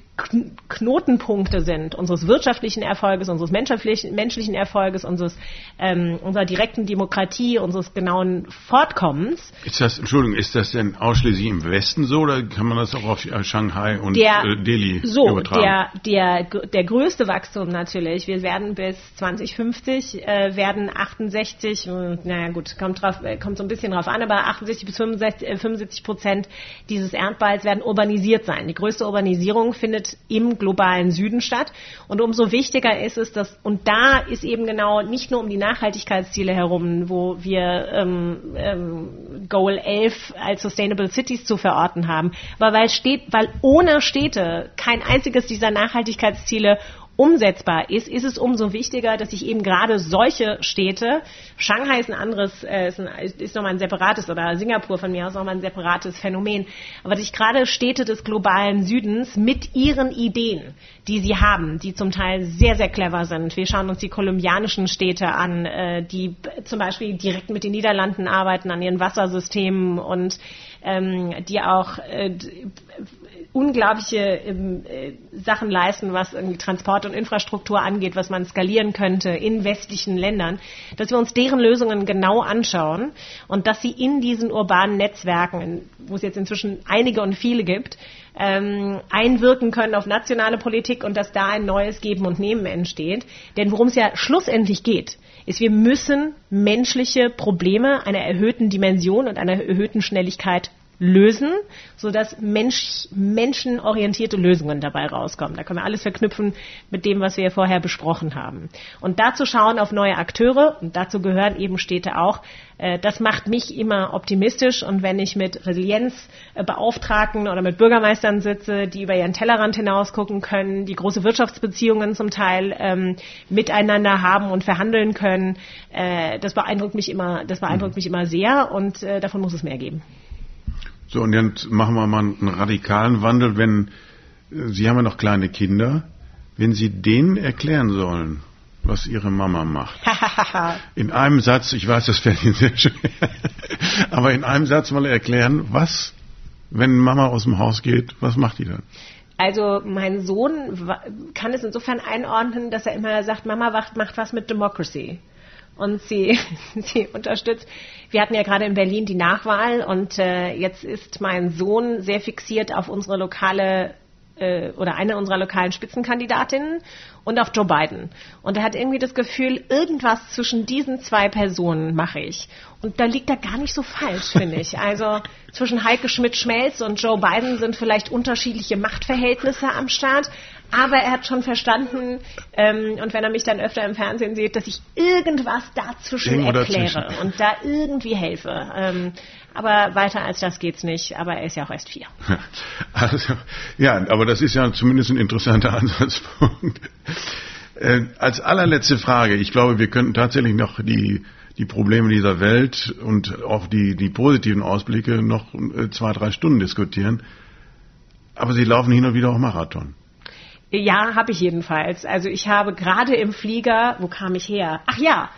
Knotenpunkte sind unseres wirtschaftlichen Erfolges, unseres menschlichen, menschlichen Erfolges, unseres, ähm, unserer direkten Demokratie, unseres genauen Fortkommens. Ist das, Entschuldigung, ist das denn ausschließlich im Westen so oder kann man das auch auf äh, Shanghai und der, äh, Delhi so, übertragen? Der, der, der größte Wachstum natürlich. Wir werden bis 2050 äh, werden 68, äh, naja gut, kommt, drauf, äh, kommt so ein bisschen drauf an, aber 68 bis 65, 75 Prozent dieses Erdballs werden urbanisiert sein. Die größte Urbanisierung findet im globalen Süden statt. Und umso wichtiger ist es, dass, und da ist eben genau nicht nur um die Nachhaltigkeitsziele herum, wo wir ähm, ähm, Goal 11 als Sustainable Cities zu verorten haben, aber weil, steht, weil ohne Städte kein einziges dieser Nachhaltigkeitsziele umsetzbar ist, ist es umso wichtiger, dass sich eben gerade solche Städte, Shanghai ist ein anderes, äh, ist, ein, ist nochmal ein separates, oder Singapur von mir aus nochmal ein separates Phänomen, aber dass sich gerade Städte des globalen Südens mit ihren Ideen, die sie haben, die zum Teil sehr, sehr clever sind. Wir schauen uns die kolumbianischen Städte an, äh, die zum Beispiel direkt mit den Niederlanden arbeiten an ihren Wassersystemen und ähm, die auch äh, unglaubliche ähm, äh, Sachen leisten, was irgendwie Transport und Infrastruktur angeht, was man skalieren könnte in westlichen Ländern, dass wir uns deren Lösungen genau anschauen und dass sie in diesen urbanen Netzwerken, wo es jetzt inzwischen einige und viele gibt, ähm, einwirken können auf nationale Politik und dass da ein neues Geben und Nehmen entsteht. Denn worum es ja schlussendlich geht, ist, wir müssen menschliche Probleme einer erhöhten Dimension und einer erhöhten Schnelligkeit lösen, sodass Mensch, menschenorientierte Lösungen dabei rauskommen. Da können wir alles verknüpfen mit dem, was wir vorher besprochen haben. Und dazu schauen auf neue Akteure, und dazu gehören eben Städte auch, äh, das macht mich immer optimistisch. Und wenn ich mit Resilienzbeauftragten oder mit Bürgermeistern sitze, die über ihren Tellerrand hinaus gucken können, die große Wirtschaftsbeziehungen zum Teil ähm, miteinander haben und verhandeln können, äh, das beeindruckt mich immer, das beeindruckt mhm. mich immer sehr und äh, davon muss es mehr geben. So, und jetzt machen wir mal einen radikalen Wandel, wenn äh, Sie haben ja noch kleine Kinder, wenn Sie denen erklären sollen, was Ihre Mama macht. in einem Satz, ich weiß, das fällt Ihnen sehr schwer, aber in einem Satz mal erklären, was, wenn Mama aus dem Haus geht, was macht die dann? Also mein Sohn kann es insofern einordnen, dass er immer sagt, Mama macht was mit Democracy und sie, sie unterstützt. Wir hatten ja gerade in Berlin die Nachwahl und äh, jetzt ist mein Sohn sehr fixiert auf unsere lokale äh, oder eine unserer lokalen Spitzenkandidatinnen und auf Joe Biden. Und er hat irgendwie das Gefühl, irgendwas zwischen diesen zwei Personen mache ich. Und da liegt er gar nicht so falsch, finde ich. Also zwischen Heike Schmidt-Schmelz und Joe Biden sind vielleicht unterschiedliche Machtverhältnisse am Start. Aber er hat schon verstanden, ähm, und wenn er mich dann öfter im Fernsehen sieht, dass ich irgendwas dazwischen Irgendwo erkläre dazwischen. und da irgendwie helfe. Ähm, aber weiter als das geht's nicht. Aber er ist ja auch erst vier. Also, ja, aber das ist ja zumindest ein interessanter Ansatzpunkt. Äh, als allerletzte Frage, ich glaube, wir könnten tatsächlich noch die die Probleme dieser Welt und auch die, die positiven Ausblicke noch äh, zwei, drei Stunden diskutieren. Aber Sie laufen hin und wieder auch Marathon. Ja, habe ich jedenfalls. Also ich habe gerade im Flieger, wo kam ich her? Ach ja,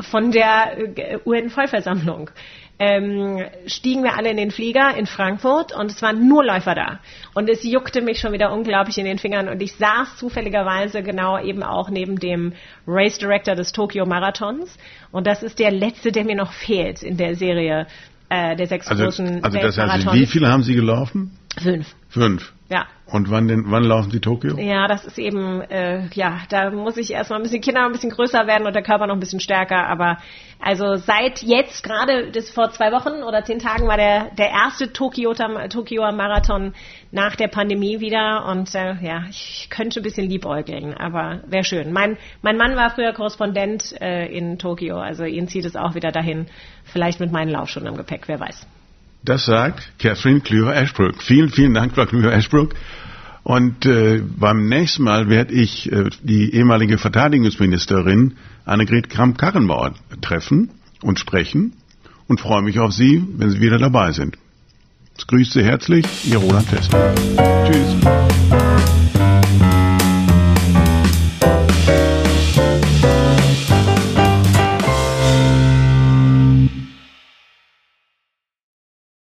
von der äh, UN-Vollversammlung ähm, stiegen wir alle in den Flieger in Frankfurt und es waren nur Läufer da. Und es juckte mich schon wieder unglaublich in den Fingern und ich saß zufälligerweise genau eben auch neben dem Race Director des Tokyo Marathons. Und das ist der letzte, der mir noch fehlt in der Serie äh, der sechs also, großen Also das heißt, wie viele haben Sie gelaufen? Fünf. Fünf. Ja. Und wann denn, wann laufen Sie Tokio? Ja, das ist eben, äh, ja, da muss ich erstmal ein bisschen Kinder ein bisschen größer werden und der Körper noch ein bisschen stärker. Aber also seit jetzt, gerade das vor zwei Wochen oder zehn Tagen war der, der erste Tokio, Tokio Marathon nach der Pandemie wieder. Und äh, ja, ich könnte ein bisschen liebäugeln, aber wäre schön. Mein, mein Mann war früher Korrespondent äh, in Tokio, also ihn zieht es auch wieder dahin. Vielleicht mit meinen Laufschuhen im Gepäck, wer weiß. Das sagt Catherine Klüver-Ashbrook. Vielen, vielen Dank, Frau Klüver-Ashbrook. Und äh, beim nächsten Mal werde ich äh, die ehemalige Verteidigungsministerin Annegret Kramp-Karrenbauer treffen und sprechen und freue mich auf Sie, wenn Sie wieder dabei sind. Es grüßt Sie herzlich, Ihr Roland Fest. Tschüss.